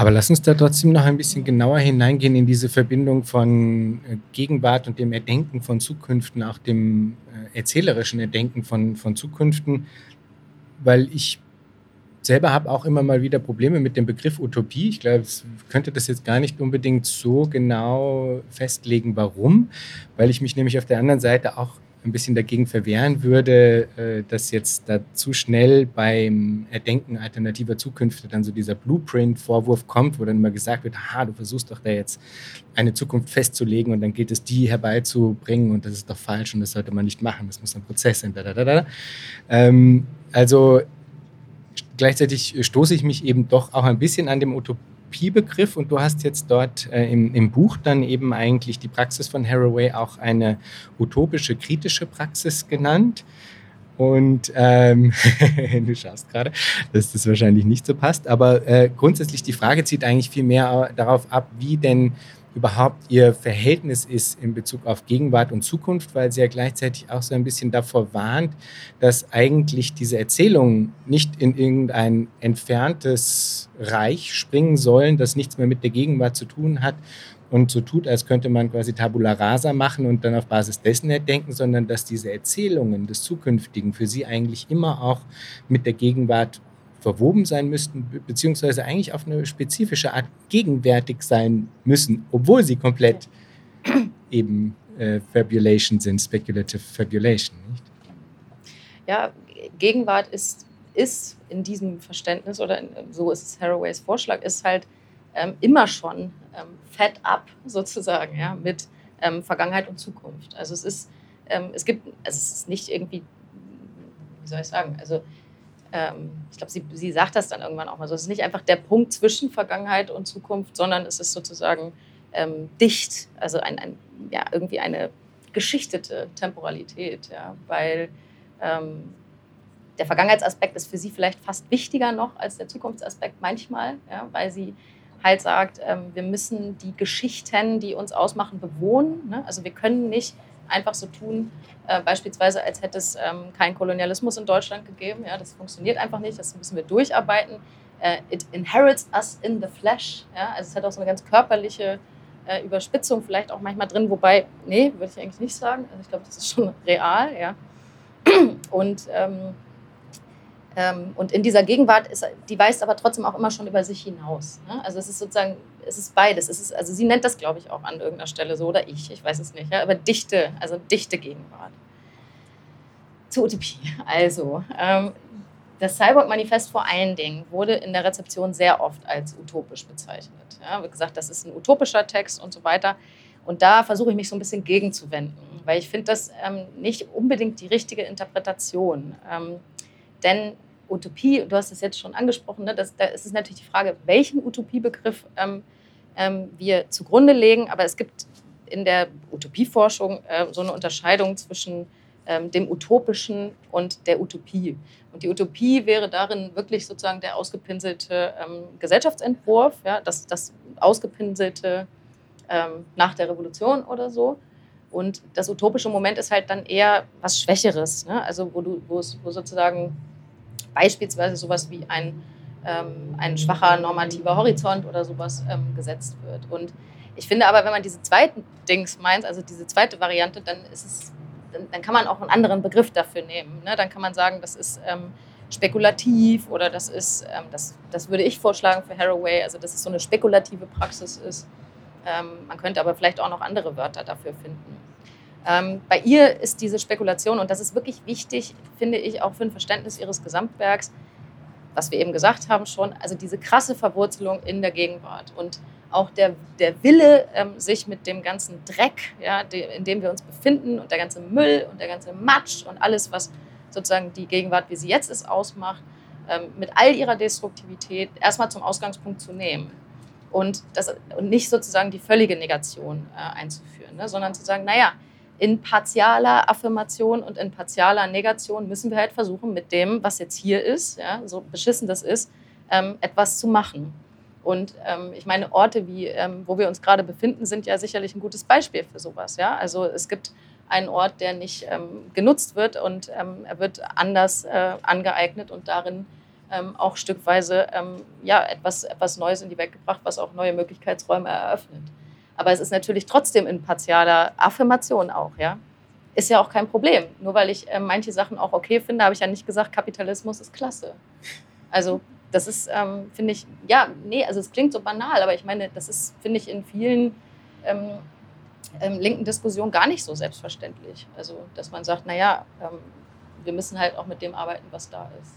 Speaker 1: Aber lass uns da trotzdem noch ein bisschen genauer hineingehen in diese Verbindung von äh, Gegenwart und dem Erdenken von Zukünften, auch dem äh, erzählerischen Erdenken von, von Zukünften, weil ich selber habe auch immer mal wieder Probleme mit dem Begriff Utopie. Ich glaube, ich könnte das jetzt gar nicht unbedingt so genau festlegen, warum, weil ich mich nämlich auf der anderen Seite auch ein bisschen dagegen verwehren würde, äh, dass jetzt da zu schnell beim Erdenken alternativer Zukünfte dann so dieser Blueprint-Vorwurf kommt, wo dann immer gesagt wird, aha, du versuchst doch da jetzt eine Zukunft festzulegen und dann gilt es, die herbeizubringen und das ist doch falsch und das sollte man nicht machen, das muss ein Prozess sein. Ähm, also gleichzeitig stoße ich mich eben doch auch ein bisschen an dem Utopie Utopie-Begriff und du hast jetzt dort äh, im, im, Buch dann eben eigentlich die Praxis von Haraway auch eine utopische, kritische Praxis genannt. Und ähm, du schaust gerade, dass das wahrscheinlich nicht so passt, aber äh, grundsätzlich die Frage zieht eigentlich viel mehr darauf ab, wie denn überhaupt ihr Verhältnis ist in Bezug auf Gegenwart und Zukunft, weil sie ja gleichzeitig auch so ein bisschen davor warnt, dass eigentlich diese Erzählungen nicht in irgendein entferntes Reich springen sollen, das nichts mehr mit der Gegenwart zu tun hat und so tut, als könnte man quasi Tabula Rasa machen und dann auf Basis dessen denken, sondern dass diese Erzählungen des Zukünftigen für sie eigentlich immer auch mit der Gegenwart verwoben sein müssten, beziehungsweise eigentlich auf eine spezifische Art gegenwärtig sein müssen, obwohl sie komplett eben äh, Fabulation sind, Speculative Fabulation. Nicht?
Speaker 2: Ja, Gegenwart ist, ist in diesem Verständnis, oder in, so ist es Haraways Vorschlag, ist halt ähm, immer schon ähm, fed up sozusagen ja, mit ähm, Vergangenheit und Zukunft. Also es ist, ähm, es gibt, also es ist nicht irgendwie, wie soll ich sagen, also ich glaube, sie, sie sagt das dann irgendwann auch mal so, es ist nicht einfach der Punkt zwischen Vergangenheit und Zukunft, sondern es ist sozusagen ähm, dicht, also ein, ein, ja, irgendwie eine geschichtete Temporalität, ja, weil ähm, der Vergangenheitsaspekt ist für sie vielleicht fast wichtiger noch als der Zukunftsaspekt manchmal, ja, weil sie halt sagt, ähm, wir müssen die Geschichten, die uns ausmachen, bewohnen. Ne? Also wir können nicht einfach so tun, äh, beispielsweise als hätte es ähm, keinen Kolonialismus in Deutschland gegeben. Ja, das funktioniert einfach nicht, das müssen wir durcharbeiten. Äh, it inherits us in the flesh. Ja? Also es hat auch so eine ganz körperliche äh, Überspitzung vielleicht auch manchmal drin, wobei, nee, würde ich eigentlich nicht sagen. Also ich glaube, das ist schon real. Ja? Und ähm, und in dieser Gegenwart ist, die weist aber trotzdem auch immer schon über sich hinaus. Ne? Also es ist sozusagen, es ist beides. Es ist, also sie nennt das, glaube ich, auch an irgendeiner Stelle so oder ich, ich weiß es nicht. Ja? Aber dichte, also dichte Gegenwart. Zur Utopie. Also, ähm, das Cyborg-Manifest vor allen Dingen wurde in der Rezeption sehr oft als utopisch bezeichnet. Ja? Wie gesagt, das ist ein utopischer Text und so weiter. Und da versuche ich mich so ein bisschen gegenzuwenden, weil ich finde das ähm, nicht unbedingt die richtige Interpretation. Ähm, denn Utopie, du hast es jetzt schon angesprochen, ne, das, da ist es natürlich die Frage, welchen Utopiebegriff ähm, ähm, wir zugrunde legen. Aber es gibt in der Utopieforschung äh, so eine Unterscheidung zwischen ähm, dem Utopischen und der Utopie. Und die Utopie wäre darin wirklich sozusagen der ausgepinselte ähm, Gesellschaftsentwurf, ja, das, das ausgepinselte ähm, nach der Revolution oder so. Und das utopische Moment ist halt dann eher was Schwächeres, ne? also wo, du, wo, wo sozusagen beispielsweise sowas wie ein, ähm, ein schwacher normativer Horizont oder sowas ähm, gesetzt wird. Und ich finde aber, wenn man diese zweiten Dings meint, also diese zweite Variante, dann ist es, dann, dann kann man auch einen anderen Begriff dafür nehmen. Ne? Dann kann man sagen, das ist ähm, spekulativ oder das ist, ähm, das, das würde ich vorschlagen für Haraway, also dass es so eine spekulative Praxis ist ähm, man könnte aber vielleicht auch noch andere Wörter dafür finden. Ähm, bei ihr ist diese Spekulation, und das ist wirklich wichtig, finde ich, auch für ein Verständnis ihres Gesamtwerks, was wir eben gesagt haben schon, also diese krasse Verwurzelung in der Gegenwart und auch der, der Wille, ähm, sich mit dem ganzen Dreck, ja, de, in dem wir uns befinden und der ganze Müll und der ganze Matsch und alles, was sozusagen die Gegenwart, wie sie jetzt ist, ausmacht, ähm, mit all ihrer Destruktivität erstmal zum Ausgangspunkt zu nehmen und, das, und nicht sozusagen die völlige Negation äh, einzuführen, ne, sondern zu sagen, naja, in partialer Affirmation und in partialer Negation müssen wir halt versuchen, mit dem, was jetzt hier ist, ja, so beschissen das ist, ähm, etwas zu machen. Und ähm, ich meine, Orte, wie, ähm, wo wir uns gerade befinden, sind ja sicherlich ein gutes Beispiel für sowas. Ja? Also es gibt einen Ort, der nicht ähm, genutzt wird und ähm, er wird anders äh, angeeignet und darin ähm, auch stückweise ähm, ja, etwas, etwas Neues in die Welt gebracht, was auch neue Möglichkeitsräume eröffnet. Aber es ist natürlich trotzdem in partialer Affirmation auch, ja. Ist ja auch kein Problem. Nur weil ich äh, manche Sachen auch okay finde, habe ich ja nicht gesagt, Kapitalismus ist klasse. Also das ist, ähm, finde ich, ja, nee, also es klingt so banal, aber ich meine, das ist, finde ich, in vielen ähm, ähm, linken Diskussionen gar nicht so selbstverständlich. Also, dass man sagt, naja, ähm, wir müssen halt auch mit dem arbeiten, was da ist.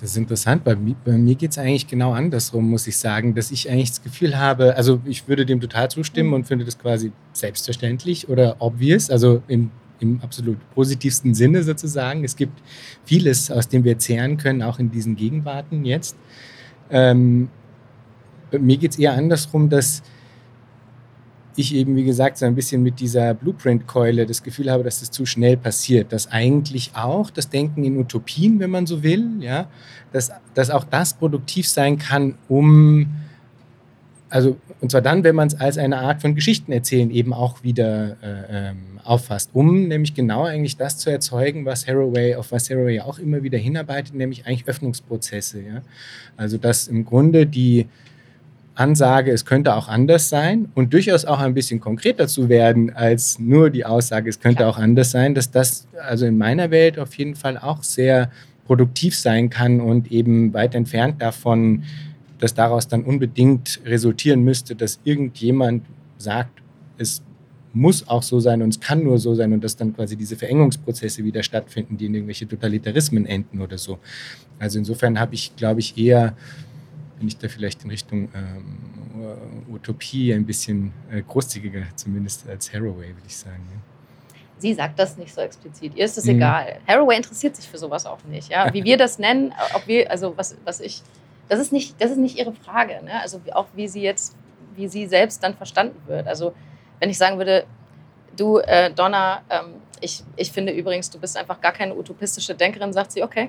Speaker 1: Das ist interessant. Bei, bei mir geht es eigentlich genau andersrum, muss ich sagen, dass ich eigentlich das Gefühl habe, also ich würde dem total zustimmen mhm. und finde das quasi selbstverständlich oder obvious, also im, im absolut positivsten Sinne sozusagen. Es gibt vieles, aus dem wir zehren können, auch in diesen Gegenwarten jetzt. Ähm, mir geht es eher andersrum, dass ich eben, wie gesagt, so ein bisschen mit dieser Blueprint-Keule das Gefühl habe, dass das zu schnell passiert. Dass eigentlich auch das Denken in Utopien, wenn man so will, ja, dass, dass auch das produktiv sein kann, um, also, und zwar dann, wenn man es als eine Art von Geschichten erzählen eben auch wieder äh, ähm, auffasst, um nämlich genau eigentlich das zu erzeugen, was Haraway, auf was Haraway auch immer wieder hinarbeitet, nämlich eigentlich Öffnungsprozesse. Ja? Also, dass im Grunde die, Ansage, es könnte auch anders sein und durchaus auch ein bisschen konkreter zu werden als nur die Aussage, es könnte auch anders sein, dass das also in meiner Welt auf jeden Fall auch sehr produktiv sein kann und eben weit entfernt davon, dass daraus dann unbedingt resultieren müsste, dass irgendjemand sagt, es muss auch so sein und es kann nur so sein und dass dann quasi diese Verengungsprozesse wieder stattfinden, die in irgendwelche Totalitarismen enden oder so. Also insofern habe ich, glaube ich, eher bin ich da vielleicht in Richtung ähm, Utopie ein bisschen äh, großzügiger, zumindest als Haraway, würde ich sagen. Ja.
Speaker 2: Sie sagt das nicht so explizit. Ihr ist es mhm. egal. Haraway interessiert sich für sowas auch nicht. Ja? Wie wir das nennen, ob wir, also was, was ich, das ist nicht, das ist nicht ihre Frage. Ne? Also auch wie sie jetzt, wie sie selbst dann verstanden wird. Also wenn ich sagen würde, du äh, Donna, ähm, ich, ich finde übrigens, du bist einfach gar keine utopistische Denkerin, sagt sie, okay,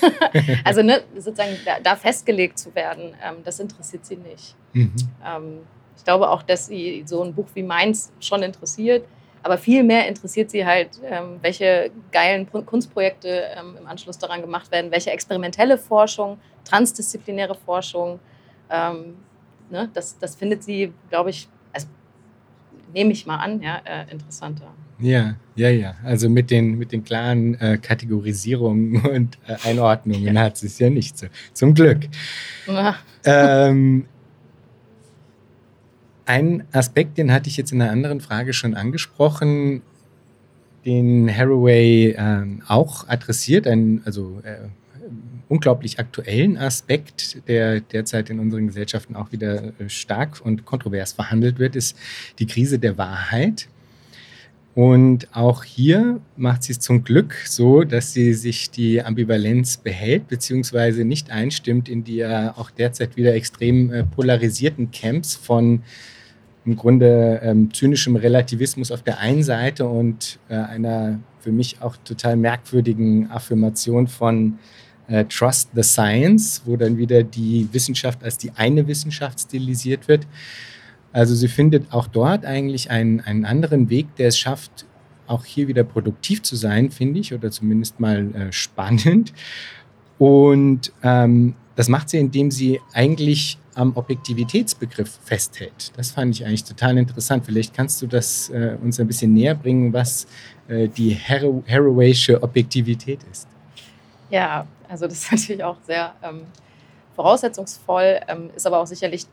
Speaker 2: also ne, sozusagen da, da, festgelegt zu werden, ähm, das interessiert sie nicht. Mhm. Ähm, ich glaube auch, dass sie so ein Buch wie meins schon interessiert, aber viel mehr interessiert sie halt, ähm, welche geilen Kunstprojekte ähm, im Anschluss daran gemacht werden, welche experimentelle Forschung, transdisziplinäre Forschung. Ähm, ne, das, das findet sie, glaube ich, also nehme ich mal an, ja, äh, interessanter.
Speaker 1: Ja, ja, ja. Also mit den, mit den klaren äh, Kategorisierungen und äh, Einordnungen ja. hat es ja nicht so. Zum Glück. Ähm, ein Aspekt, den hatte ich jetzt in einer anderen Frage schon angesprochen, den Haraway äh, auch adressiert, ein, also äh, unglaublich aktuellen Aspekt, der derzeit in unseren Gesellschaften auch wieder äh, stark und kontrovers verhandelt wird, ist die Krise der Wahrheit. Und auch hier macht sie es zum Glück so, dass sie sich die Ambivalenz behält, beziehungsweise nicht einstimmt in die ja auch derzeit wieder extrem äh, polarisierten Camps von im Grunde ähm, zynischem Relativismus auf der einen Seite und äh, einer für mich auch total merkwürdigen Affirmation von äh, Trust the Science, wo dann wieder die Wissenschaft als die eine Wissenschaft stilisiert wird. Also sie findet auch dort eigentlich einen, einen anderen Weg, der es schafft, auch hier wieder produktiv zu sein, finde ich, oder zumindest mal äh, spannend. Und ähm, das macht sie, indem sie eigentlich am Objektivitätsbegriff festhält. Das fand ich eigentlich total interessant. Vielleicht kannst du das äh, uns ein bisschen näher bringen, was äh, die Haraway'sche Objektivität ist.
Speaker 2: Ja, also das ist natürlich auch sehr ähm, voraussetzungsvoll, ähm, ist aber auch sicherlich,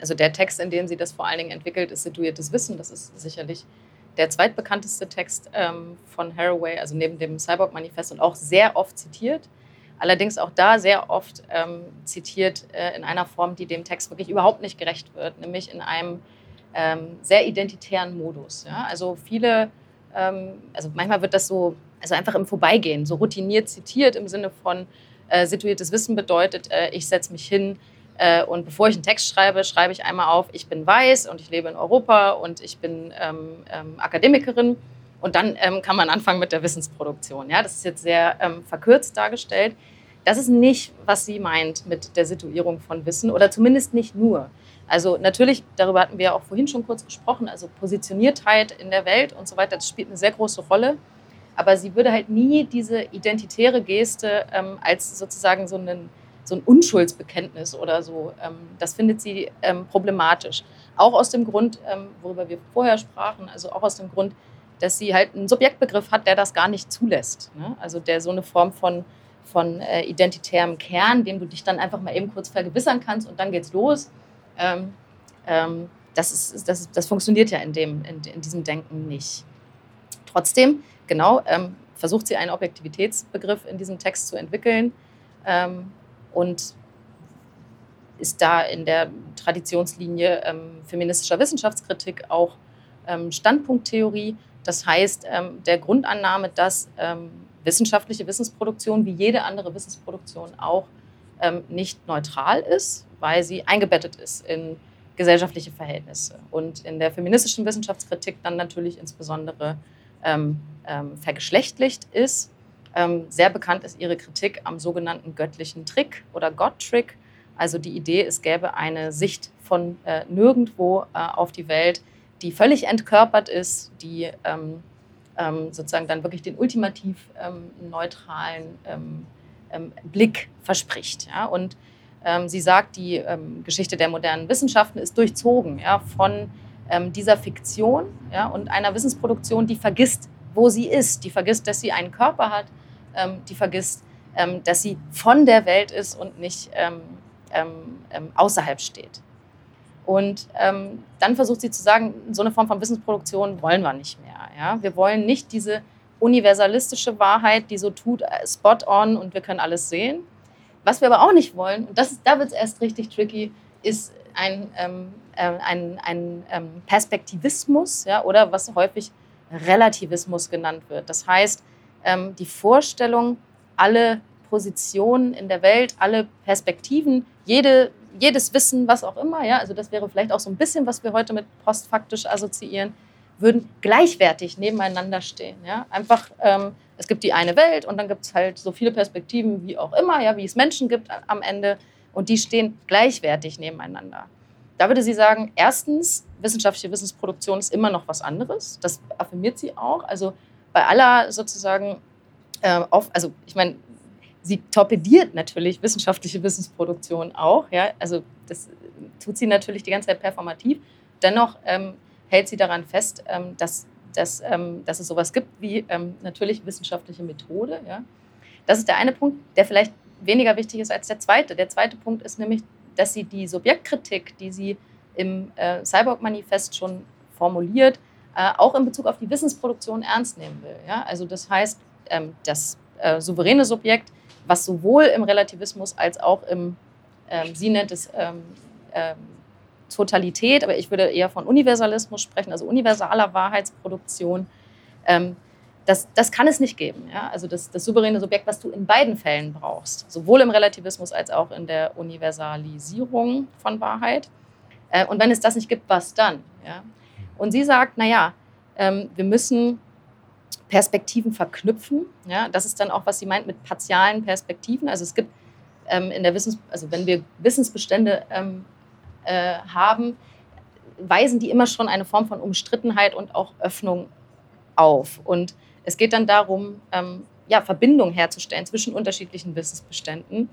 Speaker 2: also der Text, in dem sie das vor allen Dingen entwickelt, ist Situiertes Wissen. Das ist sicherlich der zweitbekannteste Text ähm, von Haraway, also neben dem Cyborg-Manifest und auch sehr oft zitiert. Allerdings auch da sehr oft ähm, zitiert äh, in einer Form, die dem Text wirklich überhaupt nicht gerecht wird, nämlich in einem ähm, sehr identitären Modus. Ja? Also viele, ähm, also manchmal wird das so, also einfach im Vorbeigehen, so routiniert zitiert im Sinne von äh, situiertes Wissen bedeutet, äh, ich setze mich hin und bevor ich einen Text schreibe, schreibe ich einmal auf, ich bin weiß und ich lebe in Europa und ich bin ähm, ähm, Akademikerin und dann ähm, kann man anfangen mit der Wissensproduktion. Ja, das ist jetzt sehr ähm, verkürzt dargestellt. Das ist nicht, was sie meint mit der Situierung von Wissen oder zumindest nicht nur. Also natürlich, darüber hatten wir auch vorhin schon kurz gesprochen, also Positioniertheit in der Welt und so weiter, das spielt eine sehr große Rolle. Aber sie würde halt nie diese identitäre Geste ähm, als sozusagen so, einen, so ein Unschuldsbekenntnis oder so, ähm, das findet sie ähm, problematisch. Auch aus dem Grund, ähm, worüber wir vorher sprachen, also auch aus dem Grund, dass sie halt einen Subjektbegriff hat, der das gar nicht zulässt. Ne? Also der so eine Form von, von äh, identitärem Kern, dem du dich dann einfach mal eben kurz vergewissern kannst und dann geht's los. Das, ist, das, das funktioniert ja in, dem, in, in diesem Denken nicht. Trotzdem, genau, versucht sie einen Objektivitätsbegriff in diesem Text zu entwickeln ähm, und ist da in der Traditionslinie ähm, feministischer Wissenschaftskritik auch ähm, Standpunkttheorie das heißt, ähm, der Grundannahme, dass ähm, wissenschaftliche Wissensproduktion wie jede andere Wissensproduktion auch ähm, nicht neutral ist, weil sie eingebettet ist in gesellschaftliche Verhältnisse. Und in der feministischen Wissenschaftskritik dann natürlich insbesondere ähm, vergeschlechtlicht ist. Ähm, sehr bekannt ist ihre Kritik am sogenannten göttlichen Trick oder Gott-Trick. Also die Idee, es gäbe eine Sicht von äh, nirgendwo äh, auf die Welt, die völlig entkörpert ist, die ähm, ähm, sozusagen dann wirklich den ultimativ ähm, neutralen ähm, ähm, Blick verspricht. Ja? Und sie sagt, die Geschichte der modernen Wissenschaften ist durchzogen ja, von dieser Fiktion ja, und einer Wissensproduktion, die vergisst, wo sie ist, die vergisst, dass sie einen Körper hat, die vergisst, dass sie von der Welt ist und nicht außerhalb steht. Und ähm, dann versucht sie zu sagen, so eine Form von Wissensproduktion wollen wir nicht mehr. Ja? Wir wollen nicht diese universalistische Wahrheit, die so tut, äh, spot on und wir können alles sehen. Was wir aber auch nicht wollen, und das, da wird es erst richtig tricky, ist ein, ähm, äh, ein, ein ähm, Perspektivismus ja, oder was häufig Relativismus genannt wird. Das heißt, ähm, die Vorstellung, alle Positionen in der Welt, alle Perspektiven, jede jedes Wissen, was auch immer, ja, also das wäre vielleicht auch so ein bisschen, was wir heute mit postfaktisch assoziieren, würden gleichwertig nebeneinander stehen. Ja? Einfach, ähm, es gibt die eine Welt und dann gibt es halt so viele Perspektiven wie auch immer, ja, wie es Menschen gibt am Ende und die stehen gleichwertig nebeneinander. Da würde sie sagen, erstens, wissenschaftliche Wissensproduktion ist immer noch was anderes. Das affirmiert sie auch. Also bei aller sozusagen, äh, auf, also ich meine, sie torpediert natürlich wissenschaftliche Wissensproduktion auch. Ja? Also das tut sie natürlich die ganze Zeit performativ. Dennoch ähm, hält sie daran fest, ähm, dass, dass, ähm, dass es sowas gibt wie ähm, natürlich wissenschaftliche Methode. Ja? Das ist der eine Punkt, der vielleicht weniger wichtig ist als der zweite. Der zweite Punkt ist nämlich, dass sie die Subjektkritik, die sie im äh, Cyborg-Manifest schon formuliert, äh, auch in Bezug auf die Wissensproduktion ernst nehmen will. Ja? Also das heißt, ähm, das äh, souveräne Subjekt was sowohl im Relativismus als auch im, ähm, sie nennt es ähm, ähm, Totalität, aber ich würde eher von Universalismus sprechen, also universaler Wahrheitsproduktion. Ähm, das, das kann es nicht geben. Ja? Also das, das souveräne Subjekt, was du in beiden Fällen brauchst, sowohl im Relativismus als auch in der Universalisierung von Wahrheit. Äh, und wenn es das nicht gibt, was dann? Ja? Und sie sagt, naja, ähm, wir müssen Perspektiven verknüpfen. Ja? Das ist dann auch, was sie meint mit partialen Perspektiven. Also es gibt ähm, in der Wissens, also wenn wir Wissensbestände ähm, äh, haben, weisen die immer schon eine Form von Umstrittenheit und auch Öffnung auf. Und es geht dann darum, ähm, ja, Verbindung herzustellen zwischen unterschiedlichen Wissensbeständen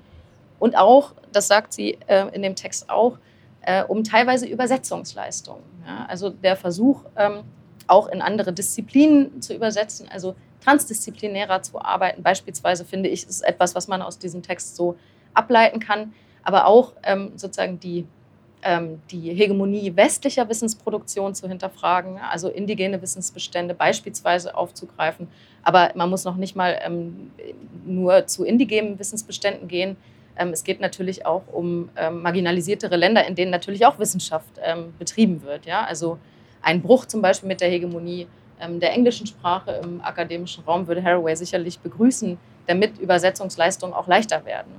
Speaker 2: und auch, das sagt sie äh, in dem Text auch, äh, um teilweise Übersetzungsleistungen. Ja? Also der Versuch, ähm, auch in andere Disziplinen zu übersetzen, also transdisziplinärer zu arbeiten. Beispielsweise finde ich, ist etwas, was man aus diesem Text so ableiten kann, aber auch ähm, sozusagen die, ähm, die Hegemonie westlicher Wissensproduktion zu hinterfragen, also indigene Wissensbestände beispielsweise aufzugreifen. Aber man muss noch nicht mal ähm, nur zu indigenen Wissensbeständen gehen. Ähm, es geht natürlich auch um ähm, marginalisiertere Länder, in denen natürlich auch Wissenschaft ähm, betrieben wird. Ja? Also ein Bruch zum Beispiel mit der Hegemonie der englischen Sprache im akademischen Raum würde Haraway sicherlich begrüßen, damit Übersetzungsleistungen auch leichter werden.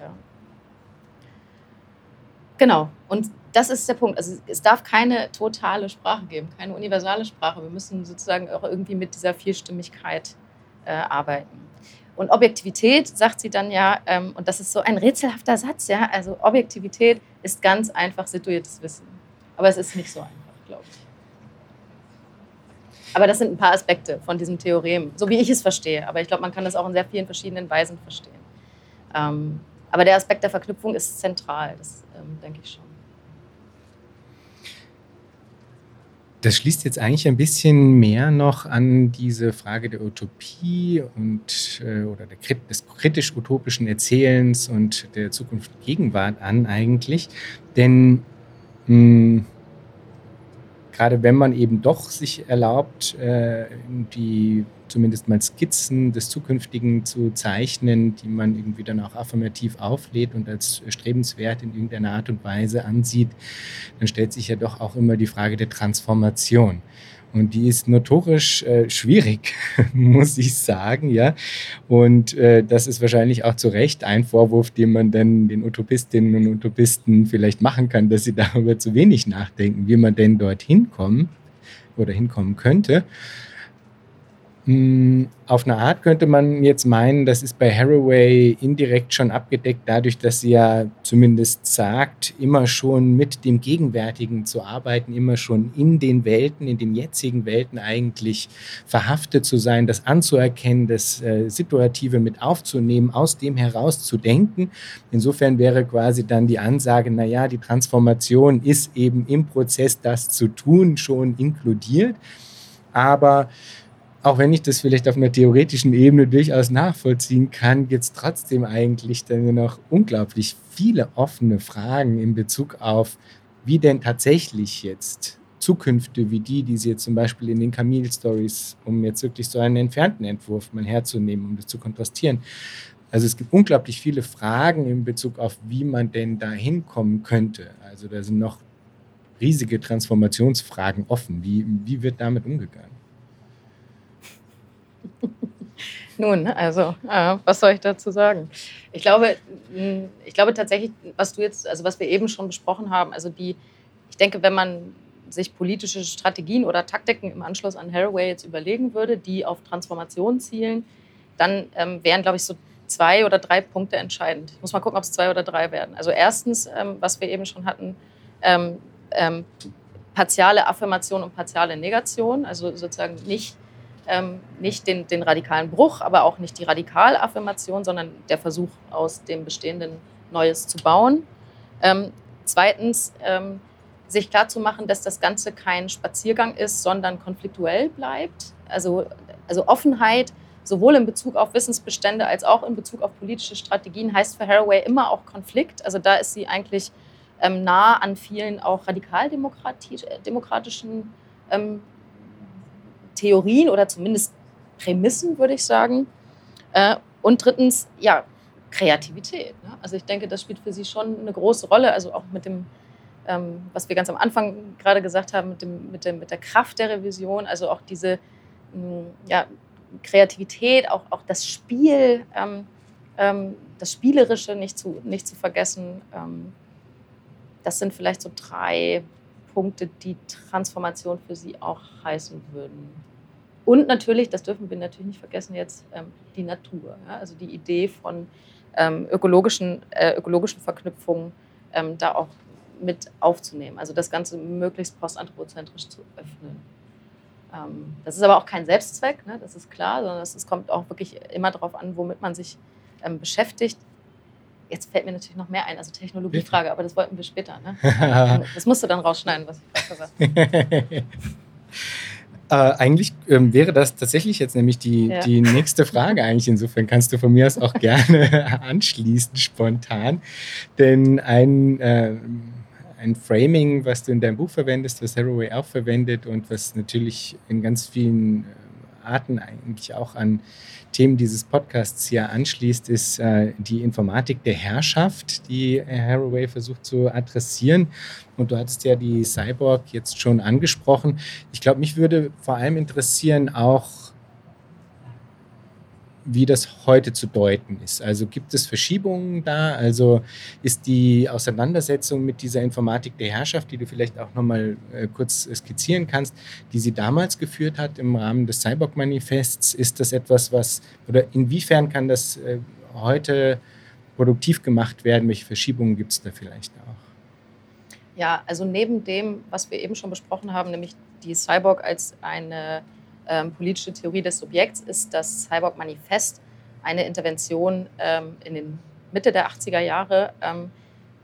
Speaker 2: Ja. Genau, und das ist der Punkt. Also es darf keine totale Sprache geben, keine universale Sprache. Wir müssen sozusagen auch irgendwie mit dieser Vielstimmigkeit äh, arbeiten. Und Objektivität, sagt sie dann ja, ähm, und das ist so ein rätselhafter Satz, ja, also Objektivität ist ganz einfach situiertes Wissen. Aber es ist nicht so einfach, glaube ich. Aber das sind ein paar Aspekte von diesem Theorem, so wie ich es verstehe. Aber ich glaube, man kann das auch in sehr vielen verschiedenen Weisen verstehen. Ähm, aber der Aspekt der Verknüpfung ist zentral, das ähm, denke ich schon.
Speaker 1: Das schließt jetzt eigentlich ein bisschen mehr noch an diese Frage der Utopie und äh, oder der, des kritisch-utopischen Erzählens und der Zukunft-Gegenwart an eigentlich. Denn mh, hm, gerade wenn man eben doch sich erlaubt, äh, die zumindest mal Skizzen des Zukünftigen zu zeichnen, die man irgendwie dann auch affirmativ auflädt und als strebenswert in irgendeiner Art und Weise ansieht, dann stellt sich ja doch auch immer die Frage der Transformation. Und die ist notorisch äh, schwierig, muss ich sagen, ja. Und äh, das ist wahrscheinlich auch zu Recht ein Vorwurf, den man dann den Utopistinnen und Utopisten vielleicht machen kann, dass sie darüber zu wenig nachdenken, wie man denn dorthin kommt oder hinkommen könnte. Hm, auf eine Art könnte man jetzt meinen, das ist bei Haraway indirekt schon abgedeckt, dadurch, dass sie ja zumindest sagt, immer schon mit dem Gegenwärtigen zu arbeiten, immer schon in den Welten, in den jetzigen Welten eigentlich verhaftet zu sein, das anzuerkennen, das äh, Situative mit aufzunehmen, aus dem heraus zu denken. Insofern wäre quasi dann die Ansage, naja, die Transformation ist eben im Prozess, das zu tun, schon inkludiert. Aber auch wenn ich das vielleicht auf einer theoretischen Ebene durchaus nachvollziehen kann, gibt es trotzdem eigentlich dann noch unglaublich viele offene Fragen in Bezug auf, wie denn tatsächlich jetzt Zukünfte wie die, die sie jetzt zum Beispiel in den Camille-Stories, um jetzt wirklich so einen entfernten Entwurf mal herzunehmen, um das zu kontrastieren. Also es gibt unglaublich viele Fragen in Bezug auf, wie man denn da hinkommen könnte. Also da sind noch riesige Transformationsfragen offen. Wie, wie wird damit umgegangen?
Speaker 2: Nun, also, äh, was soll ich dazu sagen? Ich glaube, ich glaube tatsächlich, was du jetzt, also was wir eben schon besprochen haben, also die, ich denke, wenn man sich politische Strategien oder Taktiken im Anschluss an Haraway jetzt überlegen würde, die auf Transformation zielen, dann ähm, wären, glaube ich, so zwei oder drei Punkte entscheidend. Ich muss mal gucken, ob es zwei oder drei werden. Also erstens, ähm, was wir eben schon hatten, ähm, ähm partiale Affirmation und partiale Negation, also sozusagen nicht ähm, nicht den, den radikalen Bruch, aber auch nicht die Radikalaffirmation, sondern der Versuch, aus dem Bestehenden Neues zu bauen. Ähm, zweitens, ähm, sich klarzumachen, dass das Ganze kein Spaziergang ist, sondern konfliktuell bleibt. Also, also Offenheit, sowohl in Bezug auf Wissensbestände als auch in Bezug auf politische Strategien, heißt für Haraway immer auch Konflikt. Also da ist sie eigentlich ähm, nah an vielen auch radikaldemokratischen ähm, Theorien oder zumindest Prämissen, würde ich sagen. Äh, und drittens, ja, Kreativität. Ne? Also ich denke, das spielt für sie schon eine große Rolle. Also auch mit dem, ähm, was wir ganz am Anfang gerade gesagt haben, mit, dem, mit, dem, mit der Kraft der Revision, also auch diese mh, ja, Kreativität, auch, auch das Spiel, ähm, ähm, das Spielerische nicht zu, nicht zu vergessen. Das sind vielleicht so drei Punkte, die Transformation für sie auch heißen würden. Und natürlich, das dürfen wir natürlich nicht vergessen jetzt, ähm, die Natur. Also die Idee von ähm, ökologischen, äh, ökologischen Verknüpfungen ähm, da auch mit aufzunehmen. Also das Ganze möglichst postanthropozentrisch zu öffnen. Das ist aber auch kein Selbstzweck, ne? das ist klar, sondern es kommt auch wirklich immer darauf an, womit man sich beschäftigt. Jetzt fällt mir natürlich noch mehr ein, also Technologiefrage, aber das wollten wir später. Ne? das musst du dann rausschneiden, was ich gerade gesagt habe.
Speaker 1: Äh, eigentlich ähm, wäre das tatsächlich jetzt nämlich die, ja. die nächste Frage eigentlich. Insofern kannst du von mir aus auch gerne anschließen, spontan. Denn ein, äh, ein Framing, was du in deinem Buch verwendest, was Haraway auch verwendet und was natürlich in ganz vielen Arten eigentlich auch an Themen dieses Podcasts hier anschließt, ist äh, die Informatik der Herrschaft, die Haraway versucht zu adressieren. Und du hattest ja die Cyborg jetzt schon angesprochen. Ich glaube, mich würde vor allem interessieren auch, wie das heute zu deuten ist. Also gibt es Verschiebungen da? Also ist die Auseinandersetzung mit dieser Informatik der Herrschaft, die du vielleicht auch nochmal äh, kurz skizzieren kannst, die sie damals geführt hat im Rahmen des Cyborg-Manifests, ist das etwas, was, oder inwiefern kann das äh, heute produktiv gemacht werden? Welche Verschiebungen gibt es da vielleicht auch?
Speaker 2: Ja, also neben dem, was wir eben schon besprochen haben, nämlich die Cyborg als eine ähm, politische Theorie des Subjekts ist das Cyborg-Manifest, eine Intervention ähm, in den Mitte der 80er Jahre, ähm,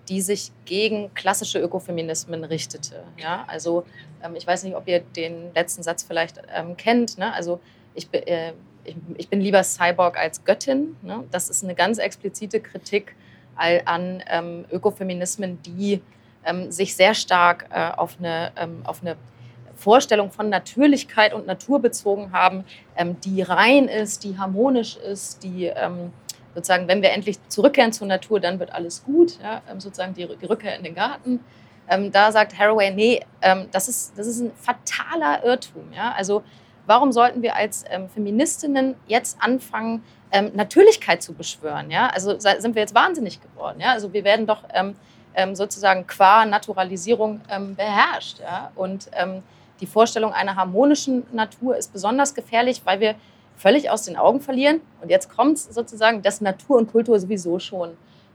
Speaker 2: die sich gegen klassische Ökofeminismen richtete. Ja? Also ähm, ich weiß nicht, ob ihr den letzten Satz vielleicht ähm, kennt. Ne? Also ich, äh, ich, ich, bin lieber Cyborg als Göttin. Ne? Das ist eine ganz explizite Kritik an ähm, Ökofeminismen, die sich sehr stark äh, auf eine, auf eine Vorstellung von Natürlichkeit und Natur bezogen haben, ähm, die rein ist, die harmonisch ist, die ähm, sozusagen, wenn wir endlich zurückkehren zur Natur, dann wird alles gut, ja, ähm, sozusagen die, die, Rückkehr in den Garten. Ähm, da sagt Haraway, nee, ähm, das, ist, das ist ein fataler Irrtum. Ja? Also warum sollten wir als ähm, Feministinnen jetzt anfangen, Natürlichkeit zu beschwören? Ja? Also sind wir jetzt wahnsinnig geworden? Ja? Also wir werden doch sozusagen qua Naturalisierung beherrscht. Ja? Und die Vorstellung einer harmonischen Natur ist besonders gefährlich, weil wir völlig aus den Augen verlieren. Und jetzt kommt sozusagen, dass Natur und Kultur sowieso schon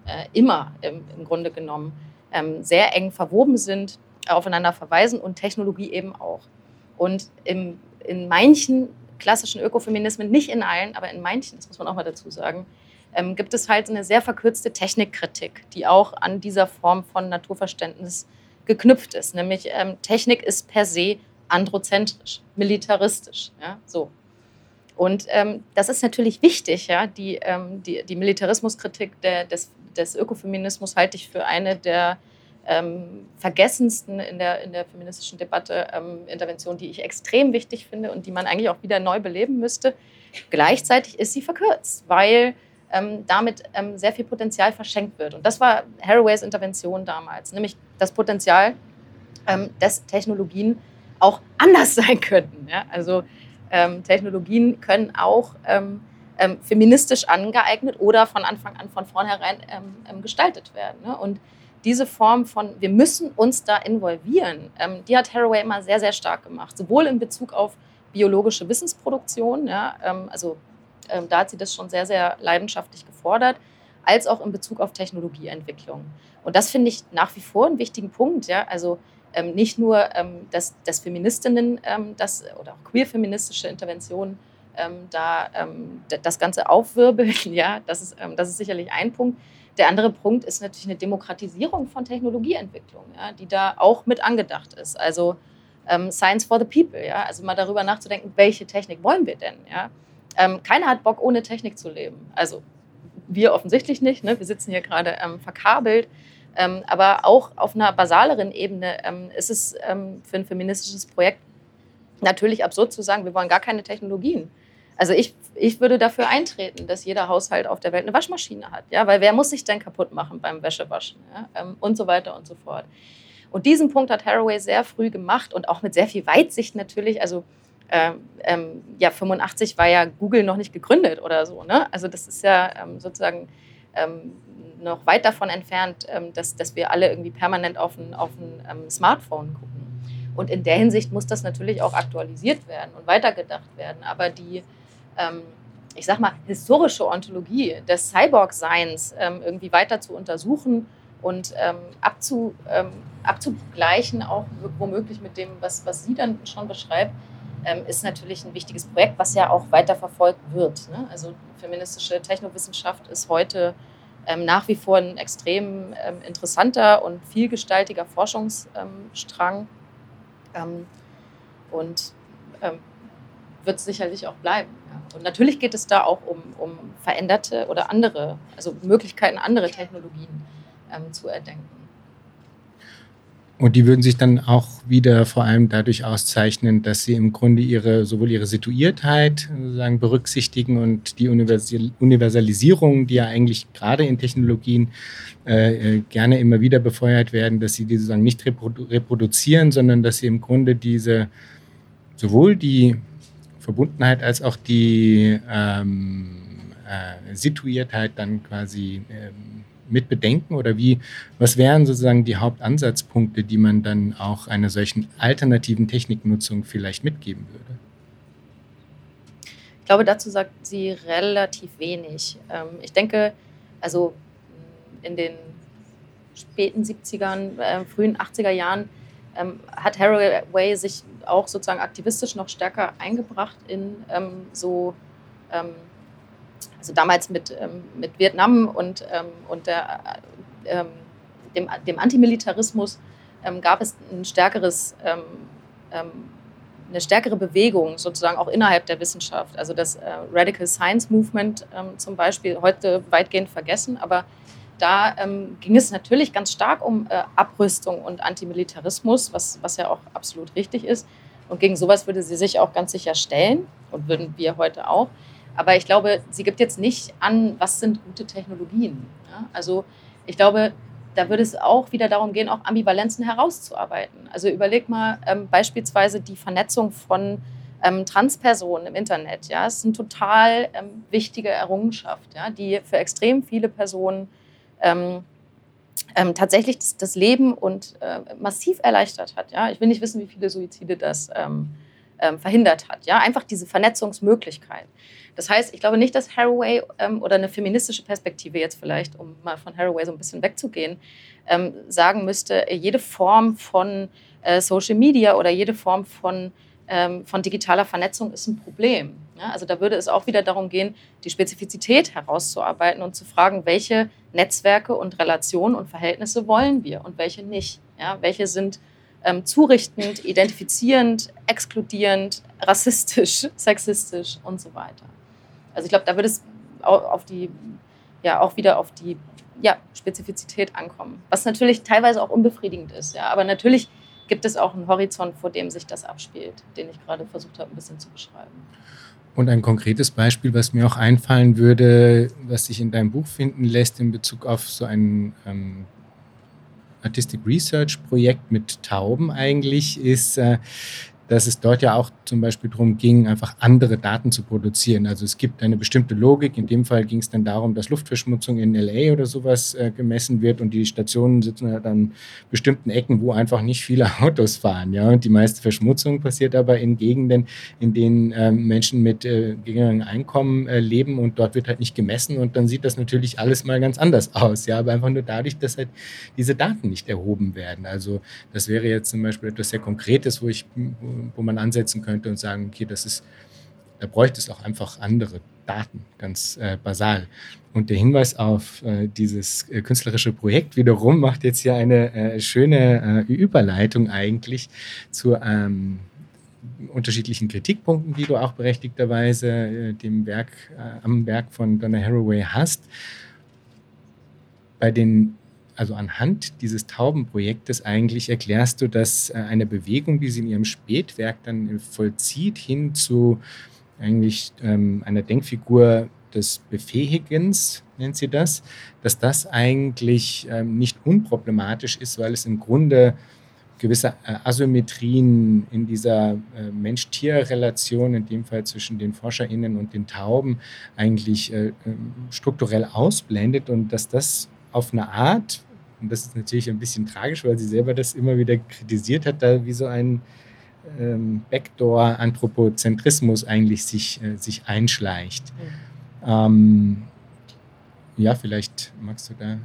Speaker 2: äh, immer im, im, Grunde genommen ähm, sehr eng verwoben sind, aufeinander verweisen und Technologie eben auch. Und im, in manchen klassischen Ökofeminismen, nicht in allen, aber in manchen, das muss man auch mal dazu sagen, ähm, gibt es halt eine sehr verkürzte Technikkritik, die auch an dieser Form von Naturverständnis geknüpft ist. Nämlich ähm, Technik ist per se androzentrisch, militaristisch. Ja, so. Und ähm, das ist natürlich wichtig. Ja? Die, ähm, die, die Militarismuskritik der, des, des Ökofeminismus halte ich für eine der ähm, vergessensten in der, in der feministischen Debatte ähm, Interventionen, die ich extrem wichtig finde und die man eigentlich auch wieder neu beleben müsste. Gleichzeitig ist sie verkürzt, weil ähm, damit ähm, sehr viel Potenzial verschenkt wird. Und das war Haraways Intervention damals, nämlich das Potenzial, dass Technologien auch anders sein könnten. Ja? Also ähm, Technologien können auch ähm, ähm, feministisch angeeignet oder von Anfang an von vornherein ähm, ähm, gestaltet werden. Ne? Und diese Form von, wir müssen uns da involvieren, ähm, die hat Haraway immer sehr, sehr stark gemacht. Sowohl in Bezug auf biologische Wissensproduktion, ja, also da hat sie das schon sehr, sehr leidenschaftlich gefordert, als auch in Bezug auf Technologieentwicklung. Und das finde ich nach wie vor einen wichtigen Punkt. Ja? Also ähm, nicht nur, ähm, dass, dass Feministinnen ähm, das, oder auch queer-feministische Interventionen ähm, da ähm, das Ganze aufwirbeln, ja, das ist, ähm, das ist sicherlich ein Punkt. Der andere Punkt ist natürlich eine Demokratisierung von Technologieentwicklung, ja, die da auch mit angedacht ist. Also Science for the People, ja, also mal darüber nachzudenken, welche Technik wollen wir denn, ja. keiner hat Bock, ohne Technik zu leben. Also wir offensichtlich nicht. Ne? Wir sitzen hier gerade verkabelt. Ähm, aber auch auf einer basaleren Ebene ähm, ist es ähm, für ein feministisches Projekt natürlich absurd zu sagen, wir wollen gar keine Technologien. Also ich, ich würde dafür eintreten, dass jeder Haushalt auf der Welt eine Waschmaschine hat. Ja? Weil wer muss sich denn kaputt machen beim Wäschewaschen? Ja? Ähm, und so weiter und so fort. Und diesen Punkt hat Haraway sehr früh gemacht und auch mit sehr viel Weitsicht natürlich. Also ähm, ähm, ja, 85 war ja Google noch nicht gegründet oder so. Ne? Also das ist ja ähm, sozusagen noch weit davon entfernt, ähm, dass, dass wir alle irgendwie permanent auf ein, auf ein ähm, Smartphone gucken. Und in der Hinsicht muss das natürlich auch aktualisiert werden und weitergedacht werden. Aber die, ähm, ich sag mal, historische Ontologie des Cyborg-Seins ähm, irgendwie weiter zu untersuchen und ähm, abzu, ähm, abzugleichen, auch womöglich mit dem, was, was sie dann schon beschreibt, ähm, ist natürlich ein wichtiges Projekt, was ja auch weiter verfolgt wird. Ne? Also feministische Technowissenschaft ist heute ähm, nach wie vor ein extrem ähm, interessanter und vielgestaltiger Forschungsstrang und wird sicherlich auch bleiben. Und natürlich geht es da auch um, um veränderte oder andere, also Möglichkeiten, andere Technologien zu erdenken.
Speaker 1: Und die würden sich dann auch wieder vor allem dadurch auszeichnen, dass sie im Grunde ihre, sowohl ihre Situiertheit sozusagen berücksichtigen und die Universalisierung, die ja eigentlich gerade in Technologien äh, äh, gerne immer wieder befeuert werden, dass sie die sozusagen nicht reprodu reproduzieren, sondern dass sie im Grunde diese sowohl die Verbundenheit als auch die ähm, äh, Situiertheit dann quasi ähm, mit bedenken oder wie, was wären sozusagen die Hauptansatzpunkte, die man dann auch einer solchen alternativen Techniknutzung vielleicht mitgeben würde?
Speaker 2: Ich glaube, dazu sagt sie relativ wenig. Ähm, ich denke, also in den späten 70ern, äh, frühen 80er Jahren ähm, hat Haraway sich auch sozusagen aktivistisch noch stärker eingebracht in ähm, so also damals mit, ähm, mit Vietnam und, ähm, und der, ähm, dem, dem Antimilitarismus ähm, gab es ein stärkeres, ähm, ähm, eine stärkere Bewegung sozusagen auch innerhalb der Wissenschaft. Also das äh, Radical Science Movement zum Beispiel, heute weitgehend vergessen, aber da ging es natürlich ganz stark um äh, Abrüstung und Antimilitarismus, was, was ja auch absolut richtig ist. Und gegen sowas würde sie sich auch ganz sicher stellen und würden wir heute auch. Aber ich glaube, sie gibt jetzt nicht an, was sind gute Technologien. Ja? Also ich glaube, da würde es auch wieder darum gehen, auch Ambivalenzen herauszuarbeiten. Also überleg mal ähm, beispielsweise die Vernetzung von ähm, Transpersonen im Internet. Ja, es ist eine total ähm, wichtige Errungenschaft, ja, die für extrem viele Personen ähm, ähm, tatsächlich das, das, Leben und äh, massiv erleichtert hat. Ja, ich will nicht wissen, wie viele Suizide das ähm, verhindert hat. Ja, einfach diese Vernetzungsmöglichkeit. Das heißt, ich glaube nicht, dass Haraway ähm, oder eine feministische Perspektive jetzt vielleicht, um mal von Haraway so ein bisschen wegzugehen, ähm, sagen müsste, jede Form von äh, Social Media oder jede Form von, ähm, von digitaler Vernetzung ist ein Problem. Ja? Also da würde es auch wieder darum gehen, die Spezifizität herauszuarbeiten und zu fragen, welche Netzwerke und Relationen und Verhältnisse wollen wir und welche nicht. Ja? Welche sind ähm, zurichtend, identifizierend, exkludierend, rassistisch, sexistisch und so weiter. Also ich glaube, da wird es auf die, ja, auch wieder auf die ja, Spezifizität ankommen. Was natürlich teilweise auch unbefriedigend ist. Ja. Aber natürlich gibt es auch einen Horizont, vor dem sich das abspielt, den ich gerade versucht habe, ein bisschen zu beschreiben.
Speaker 1: Und ein konkretes Beispiel, was mir auch einfallen würde, was sich in deinem Buch finden lässt in Bezug auf so ein ähm, Artistic Research Projekt mit Tauben eigentlich, ist, äh, dass es dort ja auch zum Beispiel darum ging, einfach andere Daten zu produzieren. Also es gibt eine bestimmte Logik. In dem Fall ging es dann darum, dass Luftverschmutzung in LA oder sowas äh, gemessen wird und die Stationen sitzen halt an bestimmten Ecken, wo einfach nicht viele Autos fahren. Ja? Und die meiste Verschmutzung passiert aber in Gegenden, in denen äh, Menschen mit äh, geringeren Einkommen äh, leben und dort wird halt nicht gemessen und dann sieht das natürlich alles mal ganz anders aus. Ja? Aber einfach nur dadurch, dass halt diese Daten nicht erhoben werden. Also das wäre jetzt zum Beispiel etwas sehr Konkretes, wo ich, wo man ansetzen könnte und sagen, okay, das ist, da bräuchte es auch einfach andere Daten, ganz äh, basal. Und der Hinweis auf äh, dieses äh, künstlerische Projekt wiederum macht jetzt hier eine äh, schöne äh, Überleitung eigentlich zu ähm, unterschiedlichen Kritikpunkten, die du auch berechtigterweise äh, dem Werk, am Werk von Donna Haraway hast. Bei den also anhand dieses Taubenprojektes eigentlich erklärst du, dass äh, eine Bewegung, die sie in ihrem Spätwerk dann vollzieht, hin zu eigentlich ähm, einer Denkfigur des Befähigens, nennt sie das, dass das eigentlich ähm, nicht unproblematisch ist, weil es im Grunde gewisse äh, Asymmetrien in dieser äh, Mensch-Tier-Relation, in dem Fall zwischen den ForscherInnen und den Tauben, eigentlich äh, ähm, strukturell ausblendet und dass das auf eine Art, und das ist natürlich ein bisschen tragisch, weil sie selber das immer wieder kritisiert hat, da wie so ein ähm, Backdoor-Anthropozentrismus eigentlich sich, äh, sich einschleicht. Mhm. Ähm, ja, vielleicht magst du da äh,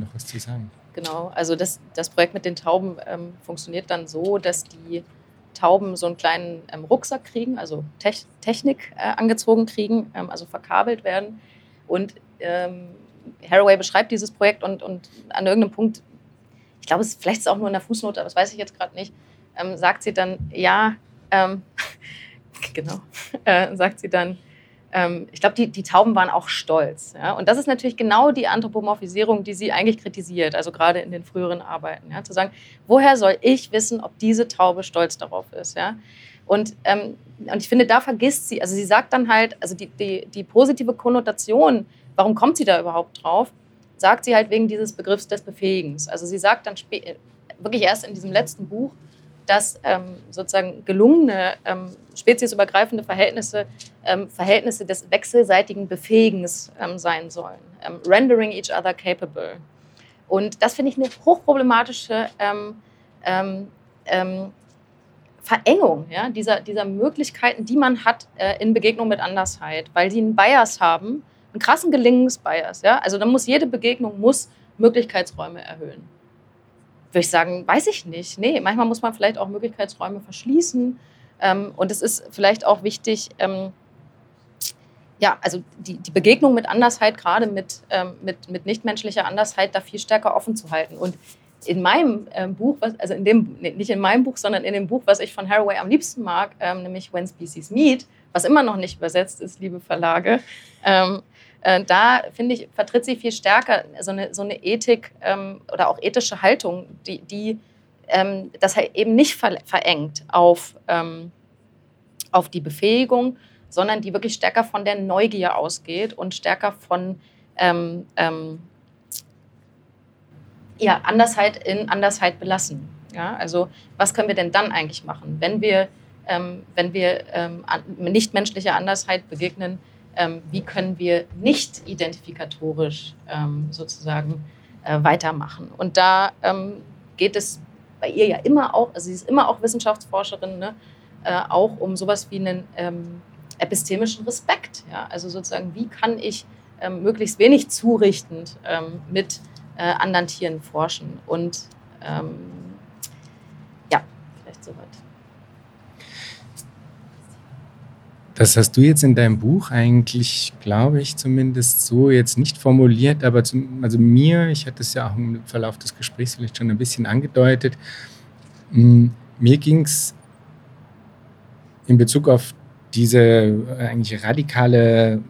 Speaker 1: noch was zu sagen.
Speaker 2: Genau, also das, das Projekt mit den Tauben ähm, funktioniert dann so, dass die Tauben so einen kleinen ähm, Rucksack kriegen, also Te Technik äh, angezogen kriegen, ähm, also verkabelt werden. Und ähm, Haraway beschreibt dieses Projekt und, und an irgendeinem Punkt, ich glaube, es vielleicht ist es auch nur in der Fußnote, aber das weiß ich jetzt gerade nicht, ähm, sagt sie dann, ja, ähm, genau, äh, sagt sie dann, ähm, ich glaube, die, die Tauben waren auch stolz. Ja? Und das ist natürlich genau die Anthropomorphisierung, die sie eigentlich kritisiert, also gerade in den früheren Arbeiten. Ja? Zu sagen, woher soll ich wissen, ob diese Taube stolz darauf ist? Ja? Und, ähm, und ich finde, da vergisst sie, also sie sagt dann halt, also die, die, die positive Konnotation, warum kommt sie da überhaupt drauf, sagt sie halt wegen dieses Begriffs des Befähigens. Also sie sagt dann wirklich erst in diesem letzten Buch, dass ähm, sozusagen gelungene, ähm, speziesübergreifende Verhältnisse ähm, Verhältnisse des wechselseitigen Befähigens ähm, sein sollen. Ähm, rendering each other capable. Und das finde ich eine hochproblematische ähm, Verengung ja, dieser, dieser Möglichkeiten, die man hat äh, in Begegnung mit Andersheit, weil die einen Bias haben, einen krassen Gelingensbias. Ja? Also dann muss jede Begegnung muss Möglichkeitsräume erhöhen würde ich sagen, weiß ich nicht. Nee, manchmal muss man vielleicht auch Möglichkeitsräume verschließen. Ähm, und es ist vielleicht auch wichtig, ähm, ja, also die, die Begegnung mit Andersheit, gerade mit, ähm, mit, mit nichtmenschlicher Andersheit, da viel stärker offen zu halten. Und in meinem ähm, Buch, was, also in dem, nicht in meinem Buch, sondern in dem Buch, was ich von Haraway am liebsten mag, ähm, nämlich When Species Meet, was immer noch nicht übersetzt ist, liebe Verlage, ähm, äh, da finde ich, vertritt sie viel stärker so eine, so eine Ethik ähm, oder auch ethische Haltung, die, die ähm, das halt eben nicht ver verengt auf, ähm, auf die Befähigung, sondern die wirklich stärker von der Neugier ausgeht und stärker von ähm, ähm, ja, Andersheit in Andersheit belassen. Ja? Also was können wir denn dann eigentlich machen, wenn wir, ähm, wenn wir ähm, nichtmenschlicher Andersheit begegnen, ähm, wie können wir nicht identifikatorisch ähm, sozusagen äh, weitermachen. Und da ähm, geht es bei ihr ja immer auch, also sie ist immer auch Wissenschaftsforscherin, ne, äh, auch um sowas wie einen ähm, epistemischen Respekt. Ja? Also sozusagen, wie kann ich möglichst wenig zurichtend mit äh, anderen Tieren forschen. Und ja, vielleicht soweit.
Speaker 1: Das hast du jetzt in deinem Buch eigentlich, glaube ich, zumindest so jetzt nicht formuliert, aber zum, also mir, ich hatte es ja auch im Verlauf des Gesprächs vielleicht schon ein bisschen angedeutet, hm, mir ging es in Bezug auf diese äh, eigentlich radikale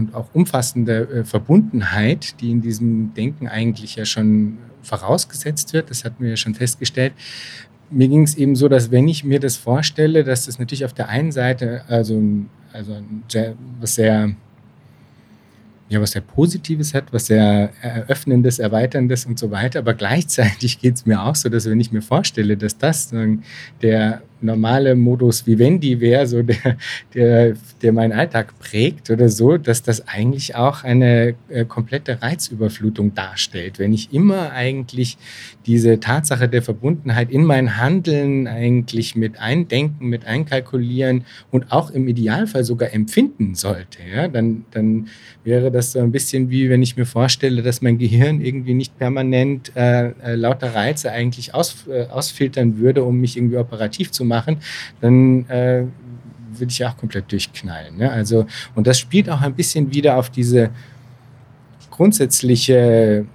Speaker 1: und auch umfassende äh, Verbundenheit, die in diesem Denken eigentlich ja schon vorausgesetzt wird, das hatten wir ja schon festgestellt, mir ging es eben so, dass wenn ich mir das vorstelle, dass das natürlich auf der einen Seite also, also was sehr ja, was sehr Positives hat, was sehr Eröffnendes, Erweiterndes und so weiter. Aber gleichzeitig geht es mir auch so, dass wenn ich mir vorstelle, dass das der normale Modus Vivendi wäre, so der, der, der meinen Alltag prägt oder so, dass das eigentlich auch eine äh, komplette Reizüberflutung darstellt. Wenn ich immer eigentlich diese Tatsache der Verbundenheit in mein Handeln eigentlich mit eindenken, mit einkalkulieren und auch im Idealfall sogar empfinden sollte, ja, dann, dann wäre das so ein bisschen wie, wenn ich mir vorstelle, dass mein Gehirn irgendwie nicht permanent äh, äh lauter Reize eigentlich aus, äh, ausfiltern würde, um mich irgendwie operativ zu machen, dann äh, würde ich auch komplett durchknallen. Ne? Also, und das spielt auch ein bisschen wieder auf diese grundsätzliche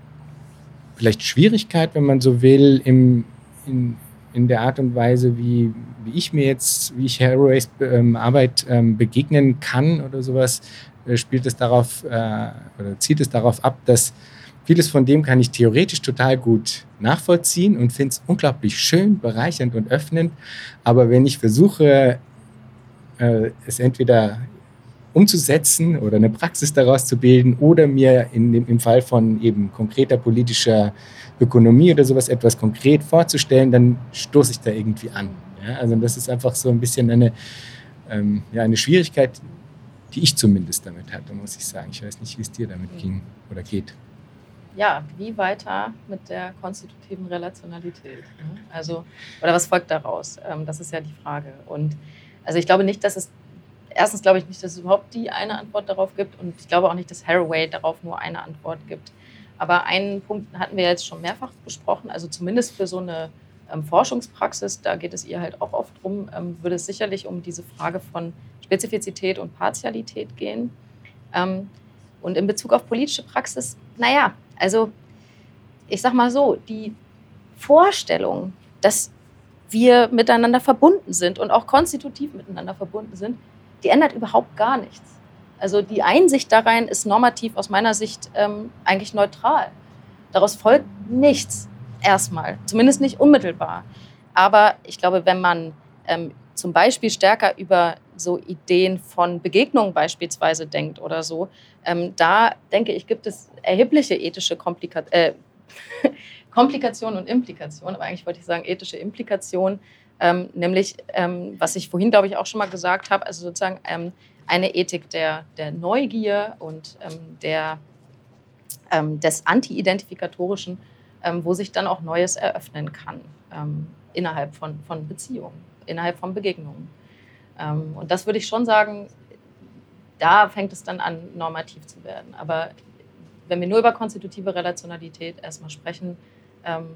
Speaker 1: vielleicht Schwierigkeit, wenn man so will, im, in, in der Art und Weise, wie, wie ich mir jetzt, wie ich Haraways ähm, Arbeit ähm, begegnen kann oder sowas, äh, spielt es darauf äh, oder zieht es darauf ab, dass Vieles von dem kann ich theoretisch total gut nachvollziehen und finde es unglaublich schön, bereichernd und öffnend. Aber wenn ich versuche, äh, es entweder umzusetzen oder eine Praxis daraus zu bilden oder mir in dem, im Fall von eben konkreter politischer Ökonomie oder sowas etwas konkret vorzustellen, dann stoße ich da irgendwie an. Ja? Also das ist einfach so ein bisschen eine, ähm, ja, eine Schwierigkeit, die ich zumindest damit hatte, muss ich sagen. Ich weiß nicht, wie es dir damit ging oder geht.
Speaker 2: Ja, wie weiter mit der konstitutiven Relationalität? Ne? Also, oder was folgt daraus? Ähm, das ist ja die Frage. Und also ich glaube nicht, dass es, erstens glaube ich nicht, dass es überhaupt die eine Antwort darauf gibt und ich glaube auch nicht, dass Haraway darauf nur eine Antwort gibt. Aber einen Punkt hatten wir jetzt schon mehrfach besprochen, also zumindest für so eine ähm, Forschungspraxis, da geht es ihr halt auch oft drum, ähm, würde es sicherlich um diese Frage von Spezifizität und Partialität gehen. Ähm, und in Bezug auf politische Praxis, naja, also ich sag mal so, die Vorstellung, dass wir miteinander verbunden sind und auch konstitutiv miteinander verbunden sind, die ändert überhaupt gar nichts. Also die Einsicht darein ist normativ aus meiner Sicht ähm, eigentlich neutral. Daraus folgt nichts erstmal, zumindest nicht unmittelbar. Aber ich glaube, wenn man ähm, zum Beispiel stärker über so Ideen von Begegnungen beispielsweise denkt oder so, ähm, da denke ich, gibt es erhebliche ethische Komplika äh, Komplikationen und Implikationen, aber eigentlich wollte ich sagen ethische Implikationen, ähm, nämlich, ähm, was ich vorhin, glaube ich, auch schon mal gesagt habe, also sozusagen ähm, eine Ethik der, der Neugier und ähm, der, ähm, des Anti-Identifikatorischen, wo sich dann auch Neues eröffnen kann innerhalb von, von Beziehungen, innerhalb von Begegnungen. Ähm, und das würde ich schon sagen, da fängt es dann an, normativ zu werden. Aber wenn wir nur über konstitutive Relationalität erstmal sprechen, ähm,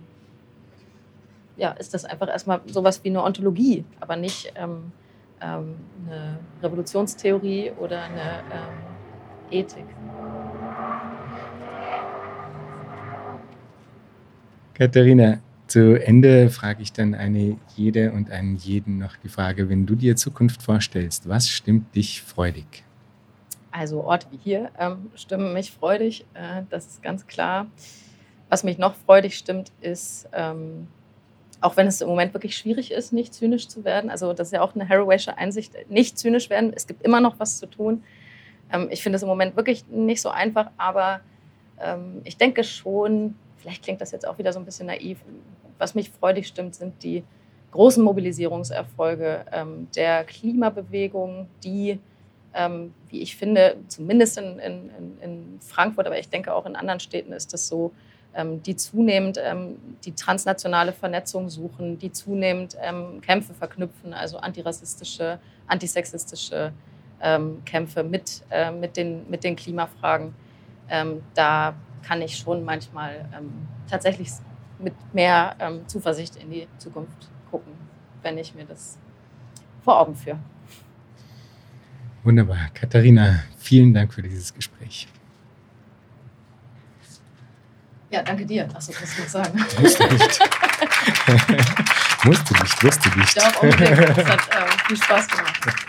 Speaker 2: ja, ist das einfach erstmal sowas wie eine Ontologie, aber nicht ähm, ähm, eine Revolutionstheorie oder eine ähm, Ethik.
Speaker 1: Katharina, zu Ende frage ich dann eine jede und einen jeden noch die Frage, wenn du dir Zukunft vorstellst, was stimmt dich freudig?
Speaker 2: Also Orte wie hier ähm, stimmen mich freudig, äh, das ist ganz klar. Was mich noch freudig stimmt, ist ähm, auch wenn es im Moment wirklich schwierig ist, nicht zynisch zu werden. Also das ist ja auch eine Haraway'sche Einsicht, nicht zynisch werden. Es gibt immer noch was zu tun. Ähm, ich finde es im Moment wirklich nicht so einfach, aber ähm, ich denke schon, vielleicht klingt das jetzt auch wieder so ein bisschen naiv, was mich freudig stimmt, sind die großen Mobilisierungserfolge ähm, der Klimabewegung, die, ähm, wie ich finde, zumindest in, in, in Frankfurt, aber ich denke auch in anderen Städten ist das so, ähm, die zunehmend ähm, die transnationale Vernetzung suchen, die zunehmend ähm, Kämpfe verknüpfen, also antirassistische, antisexistische Kämpfe mit, äh, mit, den, mit den Klimafragen. da kann ich schon manchmal tatsächlich mit mehr Zuversicht in die Zukunft gucken, wenn ich mir das vor Augen führe.
Speaker 1: Wunderbar. Katharina, vielen Dank für dieses Gespräch.
Speaker 2: Ja, danke dir. Achso, das muss ich sagen.
Speaker 1: Musst du nicht. Musst du nicht, musst du nicht.
Speaker 2: Doch, unbedingt. Das hat äh, viel Spaß gemacht.